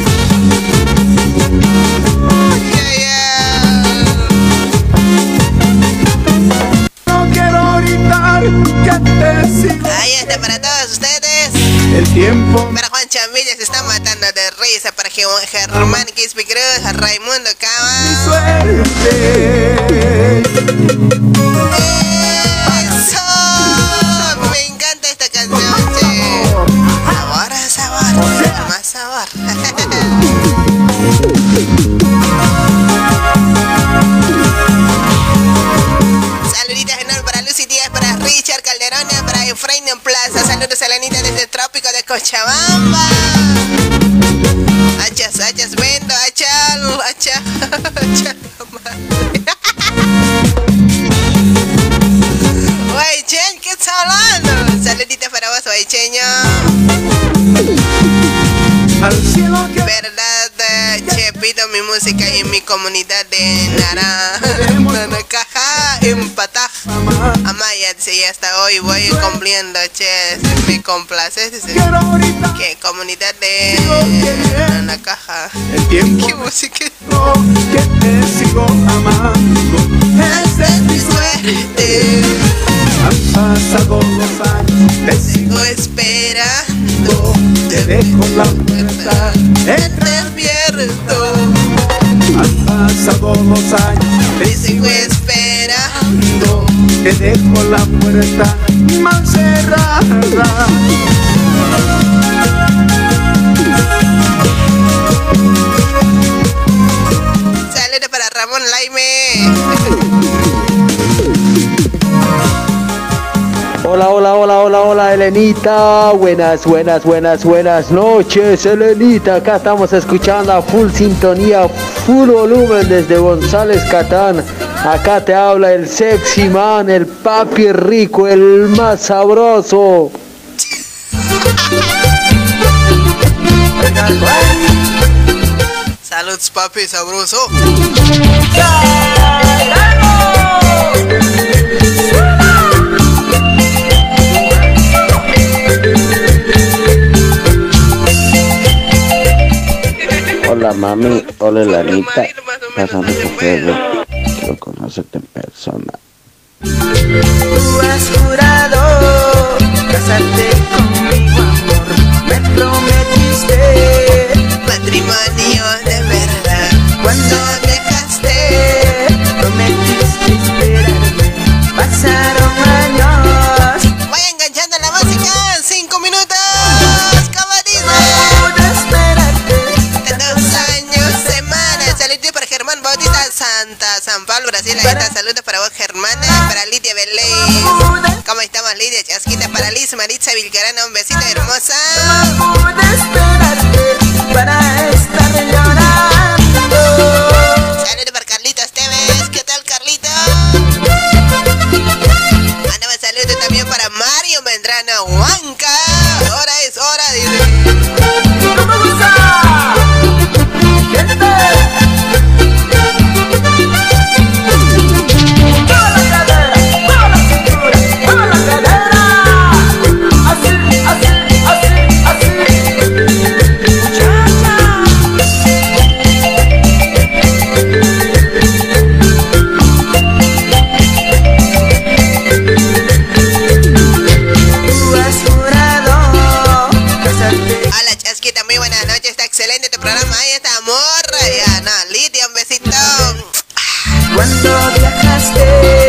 S: que te sigo.
D: Ahí está para todos ustedes.
S: El tiempo.
D: Para Juan Chamilla se está matando de risa. Para Ge- Germán Quispe Cruz, Raimundo Cava. Eso. Me encanta esta canción, che. Sabor, sabor. Más sabor. [LAUGHS] Calderón, para Efraín en Plaza. Saludos a la Anita desde el trópico de Cochabamba. Hachas, hachas, vendo, hachal, hacha, hachal, Guaychen, ¿qué está hablando? Saluditos para vos, guaycheño. Verdad, mi música en mi comunidad de Nara, [LAUGHS] Nanacaja, en Pataj. Amaya, dice, ya hasta hoy voy cumpliendo, che, me complace, dice, que comunidad de
S: tiempo. [LAUGHS]
D: ¿Qué música?
S: Que te sigo amando.
D: Esta es mi suerte.
S: Han pasado los años. Te
D: sigo esperando.
S: Te dejo la puerta.
D: Entreabierto.
S: Han pasado los años.
D: Te sigo esperando.
S: Te dejo la puerta mal cerrada.
D: Saludos para Ramón Laime.
L: Hola, hola, hola, hola, hola, Elenita. Buenas, buenas, buenas, buenas noches, Elenita. Acá estamos escuchando a full sintonía, full volumen desde González Catán. Acá te habla el sexy man, el papi rico, el más sabroso.
D: Saludos, papi sabroso.
G: Hola mami, hola Lanita. Pásame tu Facebook. Quiero conocerte en persona.
B: Tú has jurado casarte conmigo, amor. Me prometiste
D: matrimonio de verdad.
B: Cuando dejaste, prometiste esperarme. Pasaron
D: Santa, San Pablo, Brasil. Ahí está. Saludos para vos, Germán. Para Lidia Belén. ¿Cómo estamos, Lidia? Chasquita para Liz, Maritza Vilcarana. Un besito hermosa.
B: Para estar llorando.
D: Saludos para Carlitos Teves. ¿Qué tal, Carlitos? Mándame saludos también para Mario Mendrano Huanca.
B: Cuando viajaste,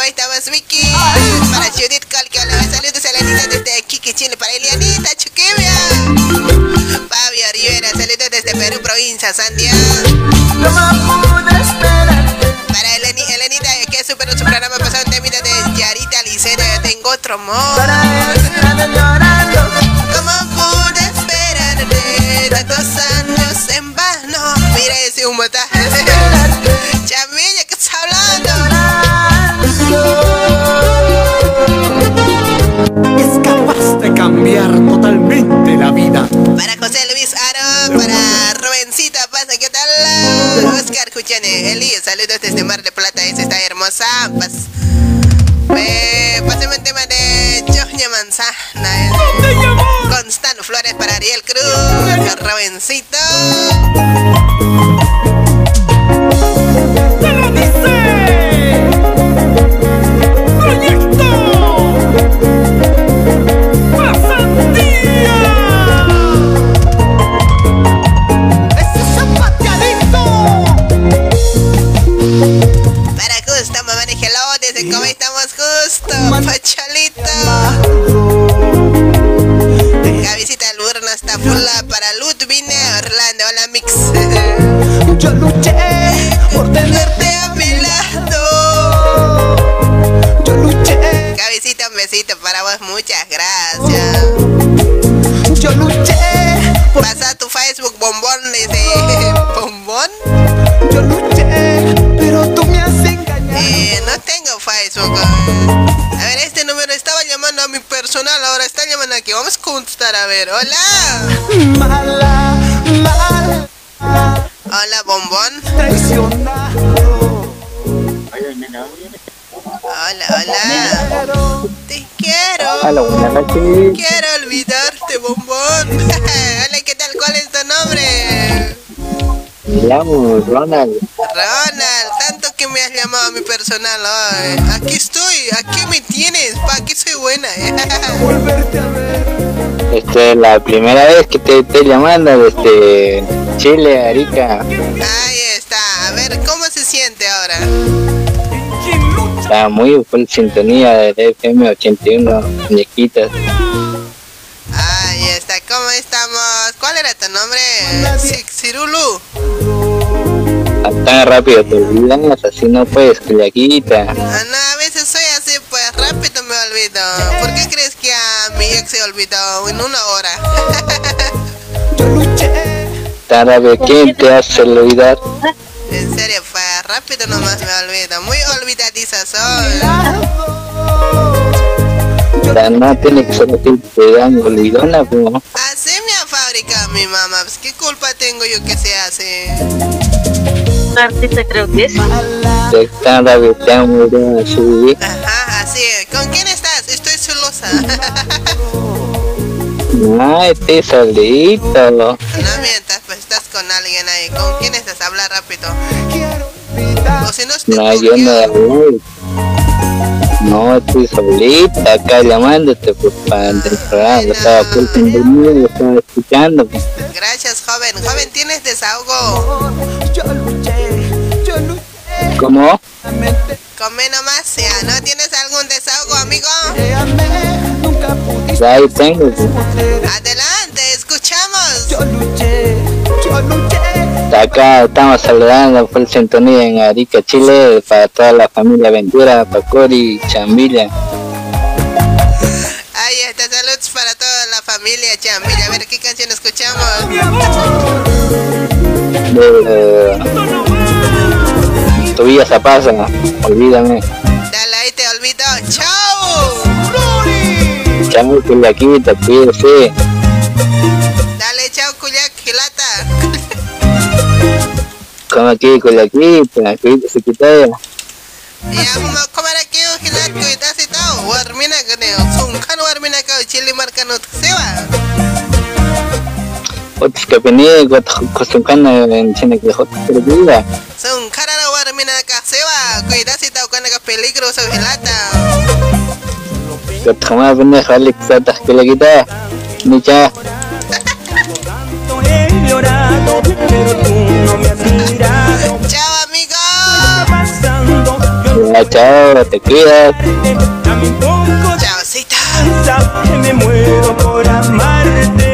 D: ¿Cómo estamos, Vicky? Para Judith Colquiola, saludos a la niña desde Kiki, Chile. Para
B: Elianita Chuquibia. Fabio Rivera,
D: saludos desde Perú, provincia, Sandia. No Para Eleni, Elenita, que superó su programa pasado en vida de Yarita Licena, tengo otro amor. ¿Cómo pude esperarte tantos años en vano? Mira ese humo, está ver. Hola.
U: Mala, mala.
D: Hola, bombón. Hola, hola. Te quiero.
V: Hola, buenas noches.
D: Quiero olvidarte, bombón. [LAUGHS] Hola, ¿qué tal? ¿Cuál es tu nombre?
V: Me llamo Ronald.
D: Ronald, tanto que me has llamado a mi personal. ay. Aquí estoy, aquí me tienes. Pa, aquí soy buena. eh. [LAUGHS]
V: Esta es la primera vez que te estoy llamando desde Chile, Arica.
D: Ahí está. A ver, ¿cómo se siente ahora?
V: Está muy full sintonía de FM 81, muñequitas.
D: Ahí está. ¿Cómo estamos? ¿Cuál era tu nombre? Ci- Cirulu.
V: Tan rápido te olvidas, así no puedes, culiaquita.
D: Ah, no, en una hora?
V: Rápido, ¿quién te hace olvidar?
D: En serio, pues rápido nomás me olvido. Muy olvidadiza soy.
V: Tan no tiene que ser te dan olvidona, pues.
D: Así me ha fabricado mi mamá. Pues, ¿Qué culpa tengo yo que se hace?
W: artista creo que es.
D: Ajá, así es. ¿Con quién estás? Estoy celosa. [LAUGHS]
V: Ay, estoy solito.
D: no mientas, pues estás con alguien ahí. ¿Con quién estás? Habla rápido. O si no,
V: No, yo no voy. No, estoy solita acá llamándote pues, para el programa. Estaba por dormido, estaba escuchando.
D: gracias, joven. Joven, ¿tienes desahogo?
V: ¿Cómo?
D: Come nomás, ya. ¿No tienes algún desahogo, amigo?
V: Ahí tengo. pues.
D: Adelante, escuchamos.
V: Acá estamos saludando por sintonía en Arica, Chile, para toda la familia Ventura, Pacori, Chambilla.
D: Ahí está, saludos para toda la familia Chambilla. A ver qué canción escuchamos.
V: De, tu vida se pasa, olvídame.
D: Dale, ahí te olvido. ¡Chao!
V: Chamo, culiaquita, cuídese.
D: Dale, chao, culiac, gilata.
V: Como aquí, culiaquita, cuídese, quitaya.
D: Ya, mo- ¿cómo era que yo gilat cuidas y todo? Warmina ganeo. Sunkan warmina ka chili marcano sewa.
V: Otros que venía, costumbrando en China que dejó tu vida.
D: Sunkan na cuando ka peligro sa gilata.
V: Que quita.
D: Chao, amigo.
V: Ya, chao, te cuidas.
D: Chaucita.
U: Que me muero por amarte.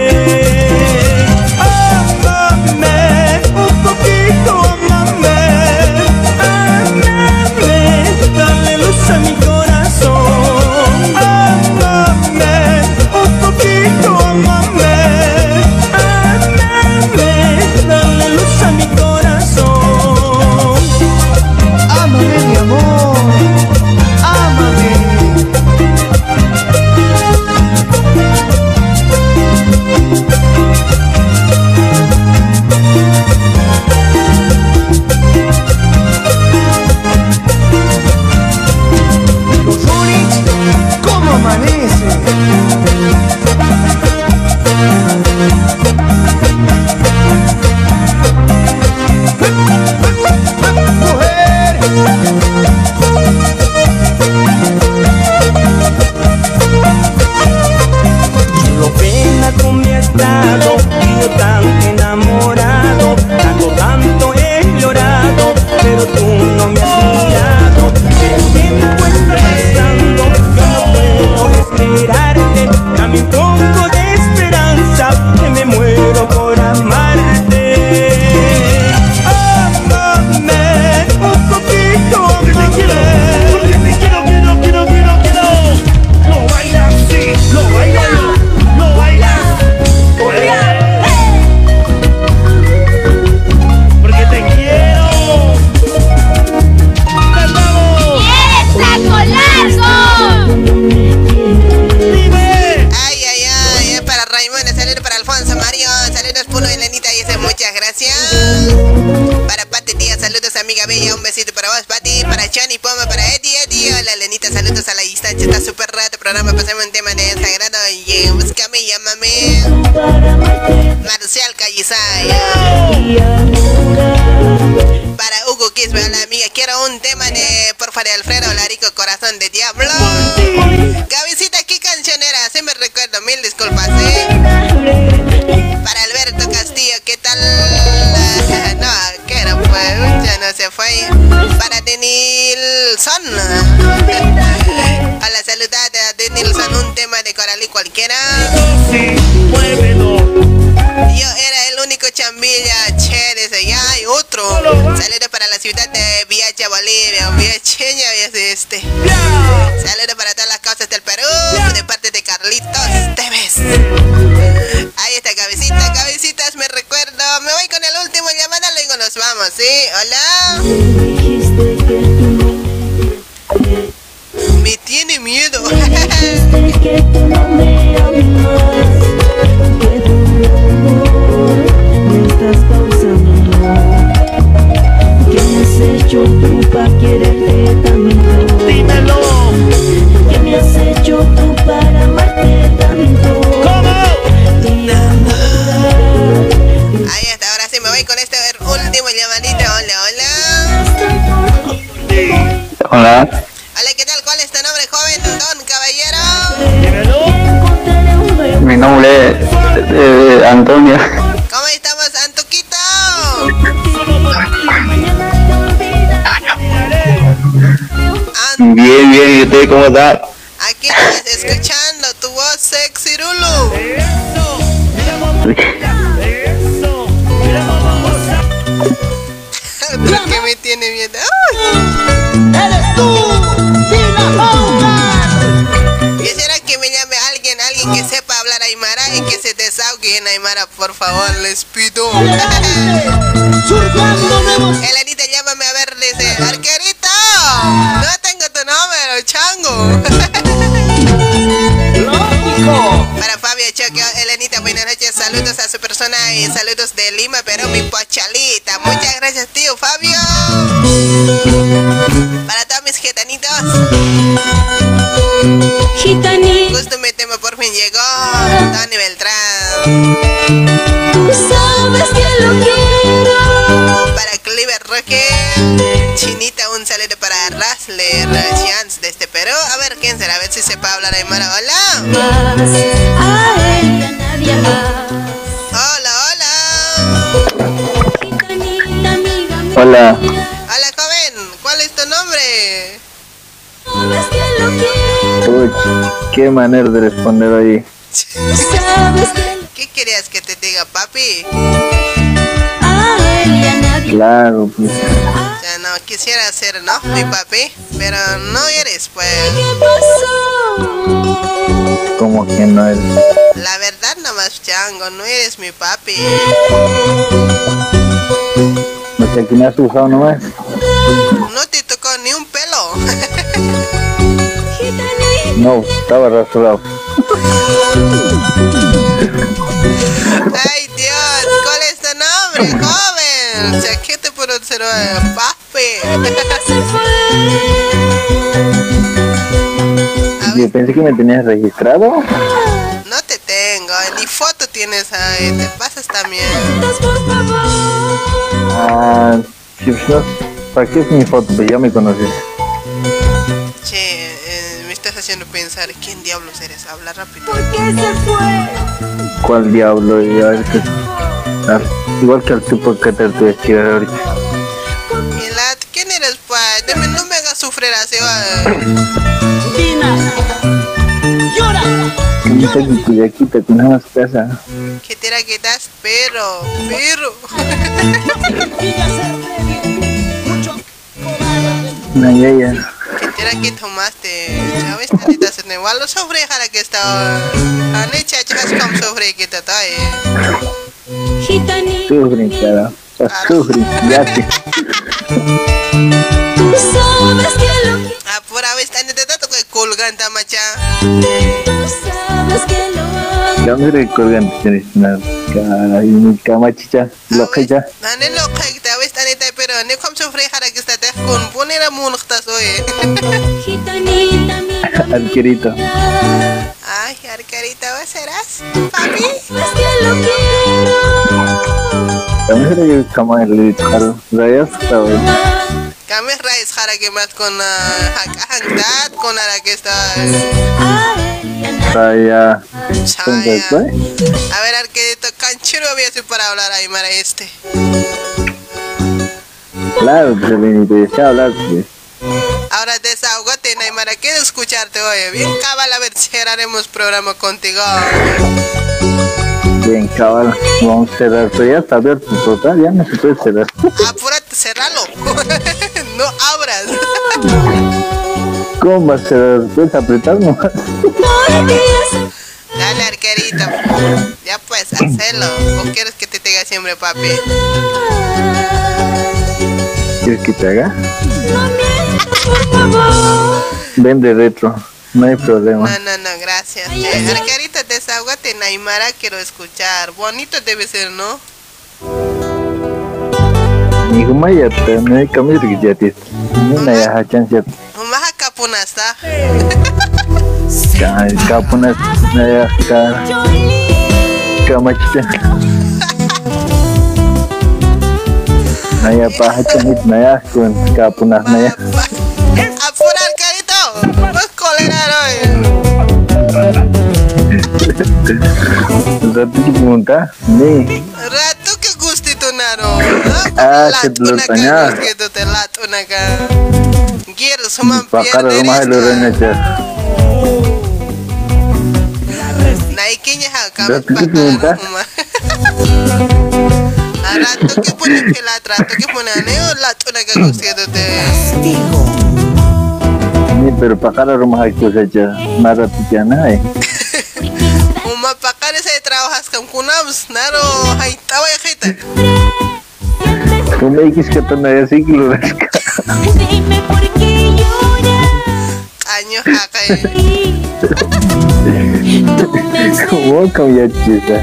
D: Hola, Hola, ¿qué tal? ¿Cuál es tu nombre, joven? Don Caballero.
X: mi nombre es eh, Antonio.
D: ¿Cómo estamos, Antuquito?
X: Bien, bien, ¿y usted cómo está?
D: Aquí escuchando por favor, les pido. Elenita, llámame a ver, dice, arquerito, no tengo tu número, chango. Para Fabio Choque, Elenita, buenas noches, saludos a su persona y saludos de Lima, pero mi pochalita. Muchas gracias, tío Fabio. Para todos mis gitanitos. Justo mi tema por fin llegó. Tony Beltrán.
F: Tú sabes que lo quiero
D: Para Cliver Roque. Chinita, un saludo para Rasler Chance desde Perú. A ver quién será, a ver si sepa hablar aymara. Hola.
F: más A él y a nadie más
D: Hola, hola.
X: Hola,
D: Hola, joven. ¿Cuál es tu nombre?
F: Que
X: Uy, qué manera de responder ahí.
F: Que
D: ¿Qué querías que te diga, papi?
X: Claro, pues.
D: O sea, no quisiera ser, ¿no? Mi papi. Pero no eres, pues.
X: Como que no es.
D: La verdad nomás, chango. No eres mi papi.
X: No sé quién has usado nomás.
D: No te tocó ni un pelo. [LAUGHS]
X: No, estaba rasurado.
D: Ay, Dios. ¿Cuál es tu nombre, joven? O sea, ¿qué te puedo hacer, eh, papi?
X: Yo pensé que me tenías registrado.
D: No te tengo, ni foto tienes ahí, te pasas también.
X: Ah, ¿para qué es mi foto? Pues ya me conoces.
D: Che, estás haciendo pensar, ¿quién diablos eres? Habla rápido.
X: ¿Cuál diablo? Y a ver qué- ah, igual que el tipo que te te decía ahorita.
D: Milad, ¿quién eres, pa? Deme, no me hagas sufrir así, va.
X: ¿Cómo te que de aquí te tenemos casa?
D: Que te la quitas, pero, pero.
X: No, ya,
D: Que que tomaste, ¿sabes? Tanita se ne walo sobre jara que está. Ane chachas como sobre que te trae.
X: Sufren, cara. Sufren, ya te.
F: Tú sabes que lo
D: Ah, por a ver, tanita te toca colganta, macha.
F: sabes que lo
X: Kami recolgan tienes una cara y mi cama chicha, lo que ya.
D: Ane lo que te ves tanita, pero ne como sobre jara que está te con poner a munchtas, [LAUGHS] oye.
X: Arquerito.
D: Ay, arcarita, ¿vos serás? Papi.
X: Kami re cama el caro. Rayas estaba.
D: Kami jara que más con hangdat, con ara que está.
X: Raya.
D: Chaya. A ver, arquerito, canchero había sido para hablar ahí, mara este.
X: Claro, que le te desea hablar. pues.
D: Ahora desahogate, Naimara, quiero escucharte, oye. Bien, cabal, a ver si haremos programa contigo.
X: Bien, cabal. Vamos a cerrar. Pero ya está abierto total, ya no se puede cerrar.
D: Apúrate, cerralo. [LAUGHS] no abras.
X: ¿Cómo va a cerrar? Puedes apretar nomás.
D: Dale, arquerito. Ya pues, hacelo. ¿O quieres que te tenga siempre, papi?
X: ¿Quieres que te haga? Vende retro. No hay problema.
D: No, no, no, gracias. Arquerito, desahogate, Naimara, quiero escuchar. Bonito debe ser, ¿no?
X: Ni como ya te, no hay cambio que ya te. No hay ya chance.
D: Maja capunasta.
X: Ka, kapuna na ya ka. Kamachita. Naya pa hachanit na ya kun kapuna na ya.
D: Apura, arquerito. Pues colerar, oye.
X: Ratu ki punta? Ni.
D: Ratu que gustito naro.
X: Ah, que lo tanya.
D: Gustito te lato naga. Gir, suman
X: Pakar rumah lo rena cha.
D: Naikinya ha kami
X: Ratu ki punta?
D: Rato que pone pelat, rato que pone aneo, lato naga gustito te.
X: Ni pero pakar rumah ko saja. Mara tijana eh.
D: Uma pakare kunams, naro, hay tawa ya kita.
X: Kung may ikis ka to na ya siglo ras ka.
D: Año kay.
X: Huwag kang yachisa.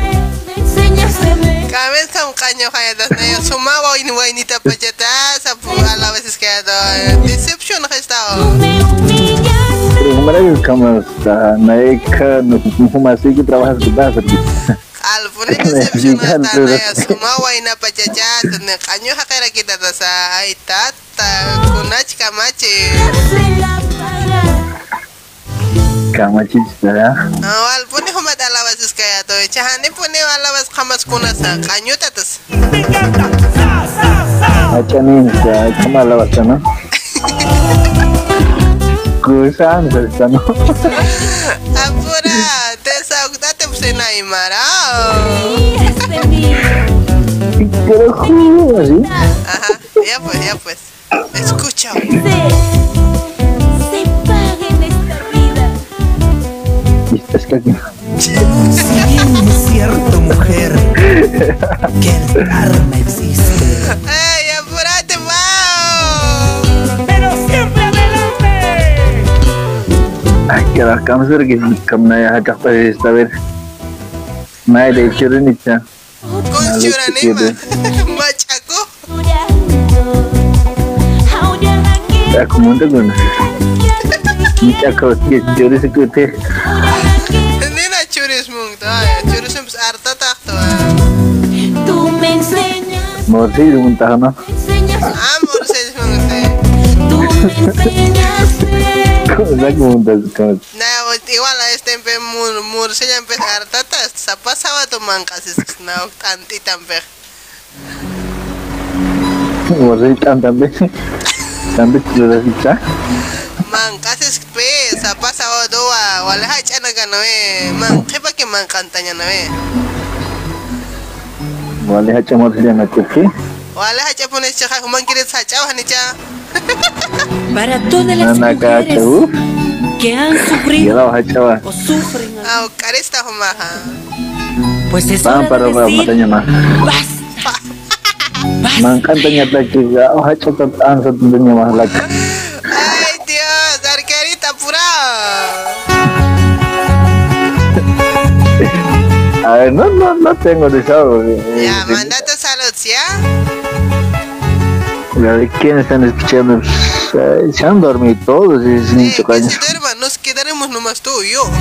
D: Kames kam kanyo kaya das na yun. Sumawa ini wa ini tapachata sa ala veces que do deception ka estado.
X: Pero kung marami ka mas uh, naika, humasi ki trabajas ko ba?
D: Al pone deception ka ta na yun. Sumawa ina pachacha sa na kanyo ha kaya kita ta sa ay tata kunach kamachi.
X: Kamachis na
D: Al pone humat ala veces kaya to. Chahane pone ala veces kamas kunasa kanyo tatas.
X: Achanin sa kamalawas ka no? Kusaan sa sa no? [LAUGHS]
D: Apura, desahogate pues en Aymara. Ajá, ya pues, ya pues. Escucha.
X: Aquí.
E: Si bien es cierto, mujer, que el karma existe.
D: ¡Ey, apúrate, Mao!
E: ¡Pero siempre adelante!
X: Ay, que la cama se que kam na ya hata pa esta ver. Na de chirin ita.
D: Con churanima. Machaco.
X: Ya como un guna. Michacos, que yo dice que usted.
D: Nena churis mung to, ay, churis yung arta takto.
F: Tú me enseñas,
X: Morcillo, un tajo, ¿no?
D: Amor se mung te.
X: ¿Cómo está como un tajo? como-
D: Na, igual a este empe mur mur se ya empe arta ta, sa pasaba tu manca si na tanti tampe.
X: Morcillo, tan. También te lo das
D: Manca si pe, sa pasaba doa, wala ha chana ka no eh. Man, kepa que man kantanya na eh.
X: Vale, hacha morcillo en la coche.
D: Wala ha cha pones cha man kirit sa cha hani cha.
B: Para todas las
X: Nana
B: mujeres. Que han sufrido o sufren,
D: Ah, caresta humaha.
B: pues es
X: Van
B: hora
X: para
B: de decir
X: ya más la.
D: Ay Dios, arquerita pura.
X: A ver, no, no, no tengo desahogo. eh,
D: Ya,
X: de-
D: mandate saludos, ¿ya?
X: A ver, ¿quién están escuchando? Pues, eh, se han dormido todos, es nicho caño.
D: Nomás tú y yo. [LAUGHS]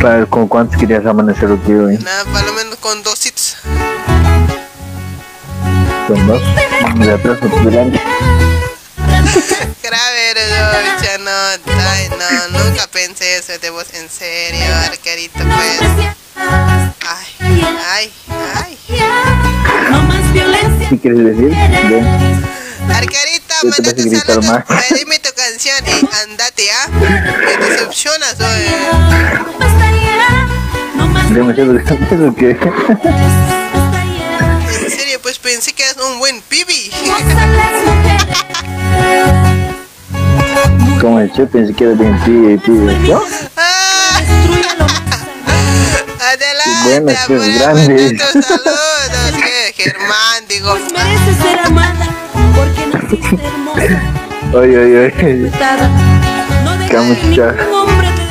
X: Claro, ¿con cuántos querías amanecer aquí hoy?
D: Nada, por lo menos con dos hits.
X: Con dos. De atrás o por delante.
D: Grave, no, ya no, ay, no, nunca pensé eso de vos, en serio, arquerito, pues. Ay, ay, ay.
X: ¿Qué quieres decir? Ven.
D: Arquerita,
X: Yo te vas a gritar más.
D: pedime tu canción y andate, ¿ah? Me decepcionas hoy.
X: Demasiado eso que.
D: En serio, pues pensé que eras un buen pibi.
X: Como el chef, pensé que era bien pide y pide. ¿no?
D: Adelante,
X: Bueno, pues grande.
D: tus saludos, Germán, digo.
B: mereces ser amada porque.
X: Oye, oye, oye. Camucha.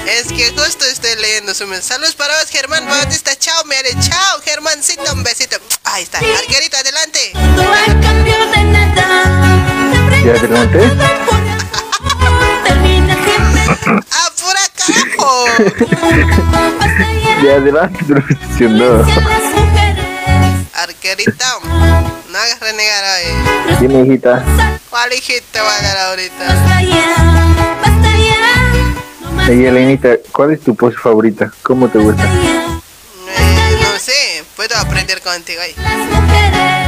D: Es que justo estoy leyendo su mensaje. Saludos para vos, Germán Bautista. Chao, me haré. Chao, Germancito. Un besito. Ahí está. Arquerito, adelante.
X: ¿Ya te conté?
D: ¡Apura, carajo! [LAUGHS]
X: De adelante, profesión, no.
D: Arquerito, no hagas renegar hoy.
X: Dime, hijita.
D: ¿Cuál hijita va a dar ahorita?
X: Ey, Elenita, ¿cuál es tu pose favorita? ¿Cómo te gusta?
D: Eh, no sé, puedo aprender contigo ahí.
B: Es muy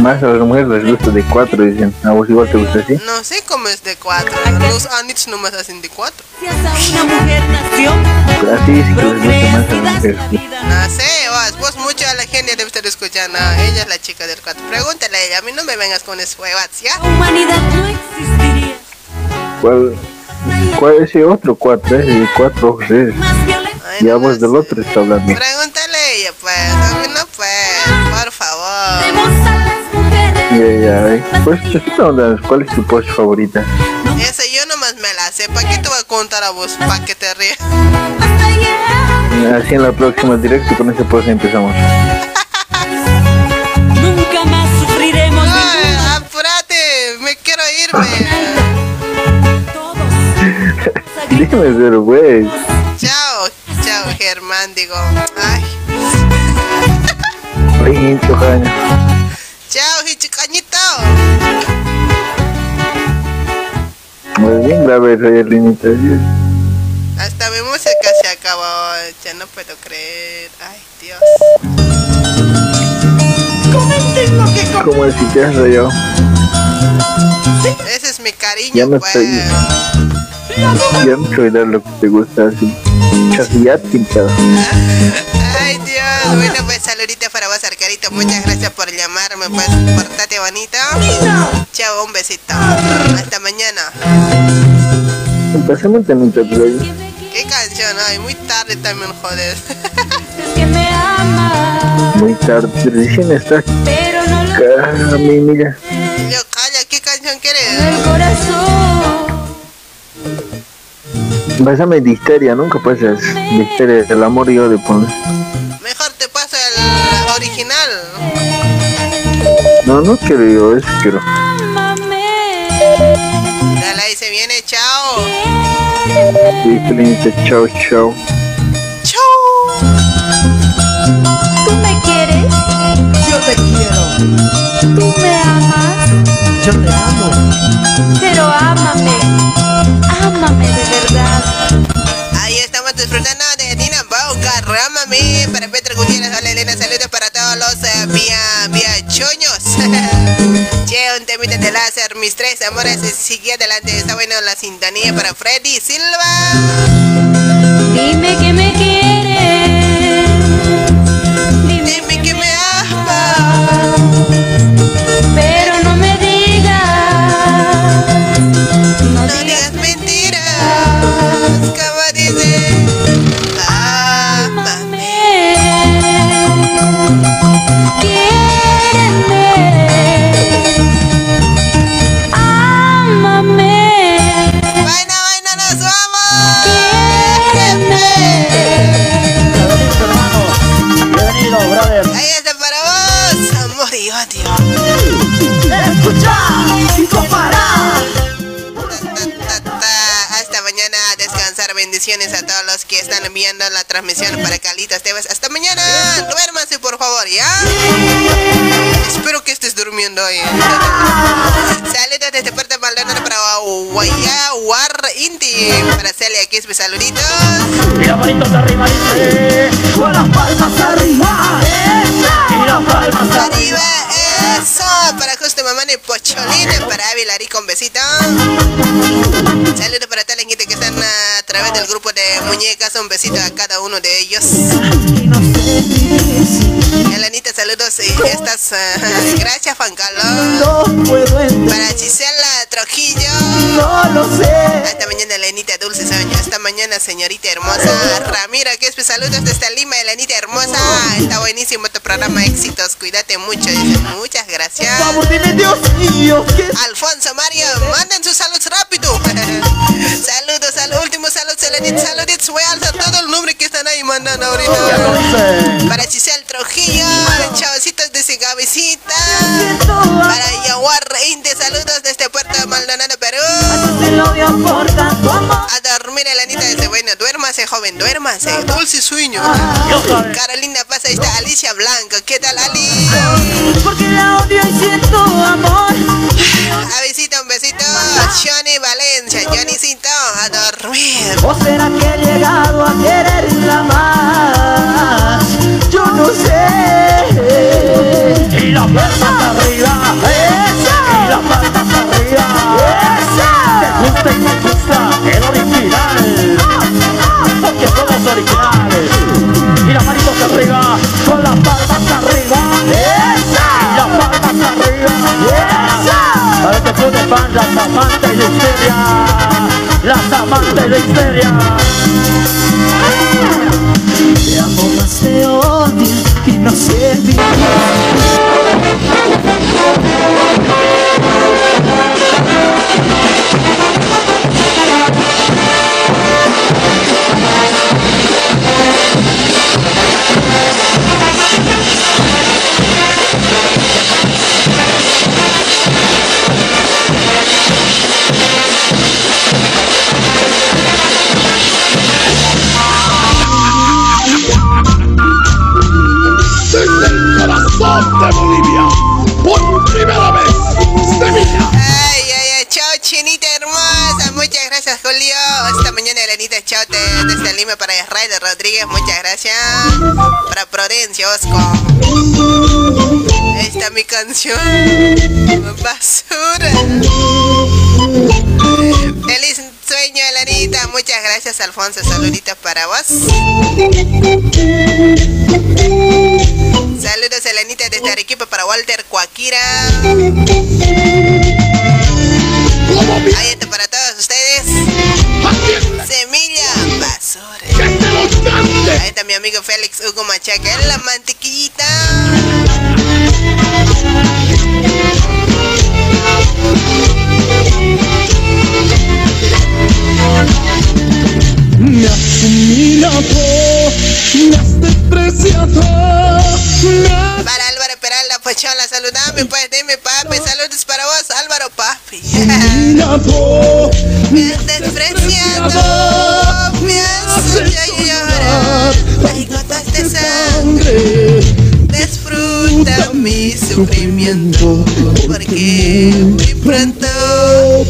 X: Más a las mujeres les gusta de cuatro, dicen. ¿A vos igual te gusta así?
D: No sé cómo es de cuatro. Los anits nomás hacen de cuatro.
B: una mujer nació
X: Así sí que les gusta más a las mujeres.
D: No sé, vos, vos mucho a la gente debe estar escuchando. Ella es la chica del cuatro. Pregúntale a ella, a mí no me vengas con huevas, ¿ya?
B: humanidad no existiría.
X: ¿Cuál, cuál es ese otro cuatro? Ese cuatro ojos es. Ya vos del otro está hablando.
D: Pregúntale a ella, pues. A mí no, pues. Por favor.
X: Ya, ya, eh. Pues ¿cuál es tu pose favorita?
D: Esa yo nomás me la sé. ¿Para qué te voy a contar a vos? ¿Para que te rías?
X: Así en la próxima directo con ese pose empezamos.
B: Nunca más sufriremos
D: Ay, apúrate, me quiero irme.
X: Dime cero, güey.
D: Chao, chao, Germán, digo. Ay, chao, hichicañito.
X: Muy bien grave esa Elenita.
D: Hasta mi música se acabó. Ya no puedo creer. Ay, Dios.
X: ¿Cómo es si te has rayado?
D: Ese es mi cariño,
X: Ya no
D: pues.
X: estoy. No soy dar lo que te gusta así. Pintado.
D: Ay, Dios. Bueno, pues saludito para vos, Arcarito. Muchas gracias por llamarme, pues. Portate bonito. Chao, un besito. Hasta mañana.
X: Por ahí.
D: ¿Qué canción? Ay, muy tarde también, joder.
X: Muy tarde, recién está. Cara, mi mira.
D: Yo, calla, ¿qué canción quieres?
X: Pásame de histeria, nunca pasas de histeria. El amor y yo de poner.
D: Mejor te paso el original.
X: No, no quiero yo, eso quiero.
D: chao.
K: Sí, Selenita, chao, chao.
F: ¿Tú me quieres?
B: Yo te quiero.
F: ¿Tú me amas?
B: Yo te amo.
F: Pero ámame. Ámame de verdad.
D: Vía, vía choños. [LAUGHS] che, un temita de láser, mis tres amores, sigue adelante, está bueno la sintonía para Freddy Silva.
F: Dime que me
D: están viendo la transmisión para Calitas TV. Hasta mañana. Duérmase, por favor, ¿ya? Espero que estés durmiendo hoy. Saludos desde Puerto Maldonado para Guayá, War, Inti. Para Celia Quispe, saluditos.
L: Y las manitos arriba, dice. Con las palmas arriba. Y las palmas
D: Arriba, eso. Para Justo Mamá de Pocholín. Para Ávila con besito. Saludos para toda la gente que están a través del grupo de muñecas. Un besito a cada uno de ellos. Elenita, saludos. y Estas, ah, gracias, Juan Carlos. Para Gisela Trujillo.
B: No lo sé.
D: Hasta mañana, Elenita Dulce Sueño. Hasta mañana, señorita hermosa. Ramiro, que es saludos desde Lima, Elenita hermosa. Está buenísimo tu programa, éxitos. Cuídate mucho. Muchas gracias.
B: Dios mío. ¿qué
D: Alfonso Mario, manden sus saludos rápido. Elenita. Saluditos, voy a alzar todo el nombre que están ahí mandando ahorita. Para Giselle Trujillo, chavositos de Sigavicita. Para Yaguar Reinte, saludos desde Puerto Maldonado, Perú. A dormir, Elenita, desde bueno, duérmase, joven, duérmase. Dulce sueño. Carolina pasa, ahí está Alicia Blanco. ¿Qué tal, Ali?
B: Porque la odio y siento amor.
D: A besito, un besito. Johnny Valencia, Johnnycito, a dormir.
B: ¿O será que he llegado a quererla más? Yo no sé.
L: Y las palmas arriba.
B: Esa.
L: Y las palmas arriba.
B: Esa.
L: Te gusta y me gusta el original. Porque somos originales. Y las manitos arriba. Con las palmas arriba. Y las palmas arriba. Para este club de fan, las amantes de histeria. Las amantes de histeria.
B: Te amo más te odio y no sé vivir.
D: Muchas gracias, Julio. Esta mañana, Elenita, chao te- desde Lima para Israel Rodríguez. Muchas gracias. Para Prudencia, Osco. Esta es mi canción. Basura. Feliz sueño, Elenita. Muchas gracias, Alfonso. Saluditos para vos. Saludos, Elenita, desde Arequipa para Walter Cuaquira. Amigo Félix Hugo Machaca en la mantequillita.
S: Me has humillado, me has despreciado. Me
D: Para Álvaro Peralta, Pochola, saludame, pues, dime, papi. Saludos para vos, Álvaro Papi.
S: po,
D: Me has despreciado, sufrimiento. Porque muy pronto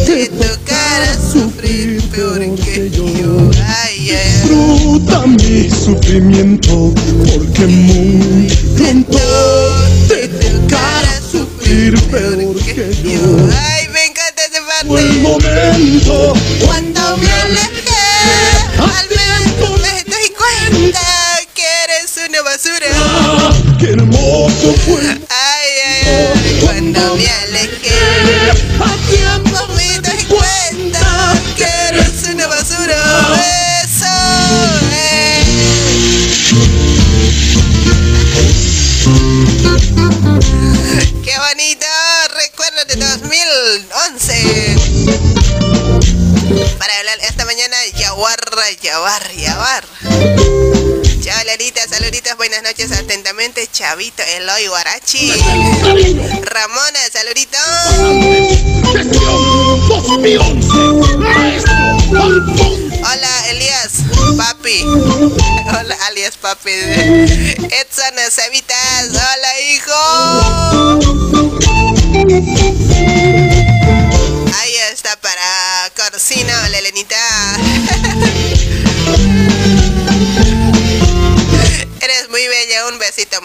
D: te tocará sufrir peor que yo. Ay,
S: disfruta mi sufrimiento, porque muy pronto te tocará sufrir peor que yo.
D: ay, me encanta ese
S: Fue el
D: parte.
S: momento
D: Cuando me alejé, al menos me doy cuenta que eres una basura.
S: Qué hermoso fue
D: Eloy Guarachi. Ramona, saluditos. Hola, Elías, papi. Hola, alias papi. Edson Cevitas, hola, hijo.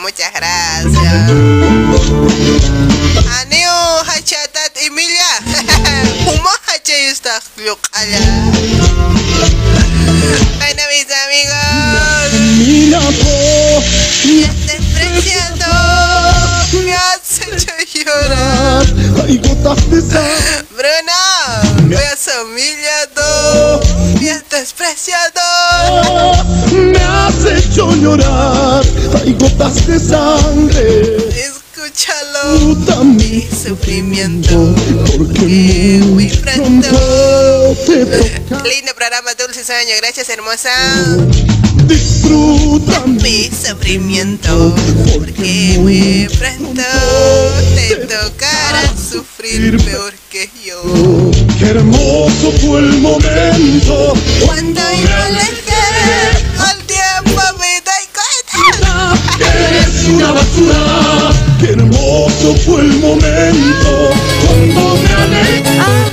D: Muchas gracias. Aneo hachatat Emilia. [LAUGHS] Uma hachayusta yukala. Bueno, mis amigos. Me has despreciado. Me has hecho llorar.
S: hay gotas de. Hay gotas de sangre.
D: Escúchalo.
S: Disfruta mi
D: Sufrimiento.
S: porque muy pronto te toca.
D: Lindo programa, dulce sueño. Gracias, hermosa.
S: Disfruta
D: Mi sufrimiento. Porque muy pronto te tocará sufrir peor que yo.
S: Qué hermoso fue el momento
D: Cuando yo alejé,
S: hermoso fue el momento cuando me alejé.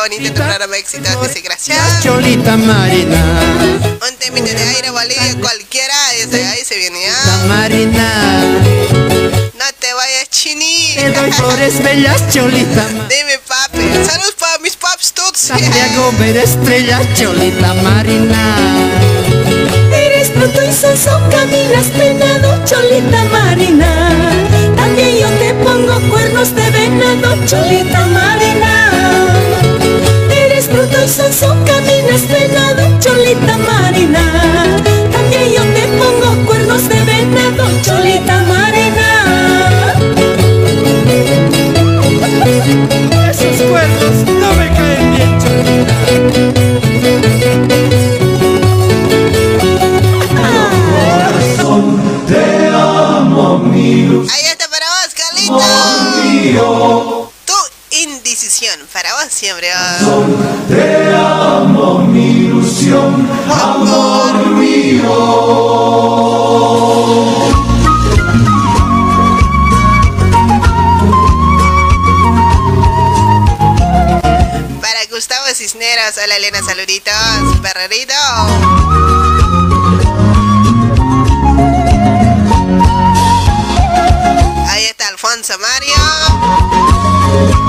D: Bonito tu programa, gracias.
B: Cholita Marina,
D: Un temita de aire Bolivia cualquiera, dice, ahí se viene ya.
B: Marina,
D: No te vayas, chini.
B: te doy flores bellas, Cholita Marina.
D: Dime, papi. Saludos para mis paps todos.
B: Santiago ver estrellas, Cholita Marina.
F: Eres bruto y sonso, caminas penado, cholita marina. También yo te pongo cuernos de venado, cholita marina. Penado, cholita
D: Ahí está Alfonso Mario. [LAUGHS]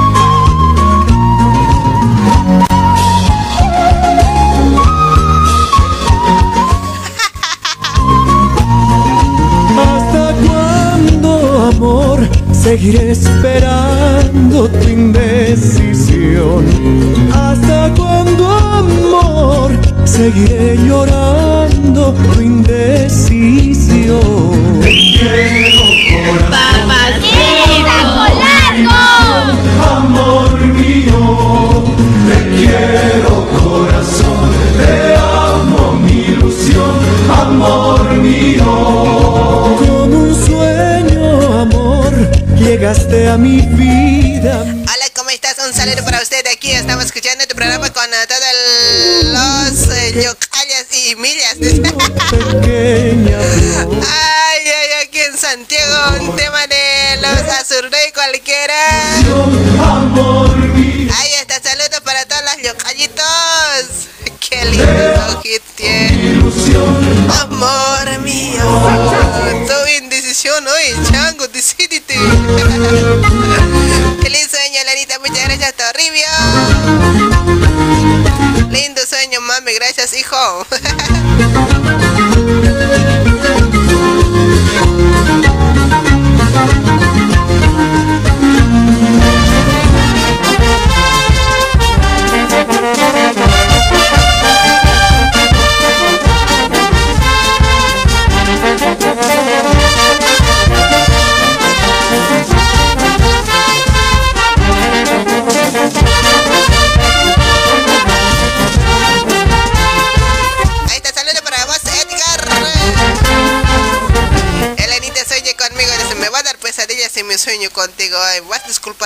B: ¿Hasta cuándo, amor? Seguiré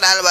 D: vas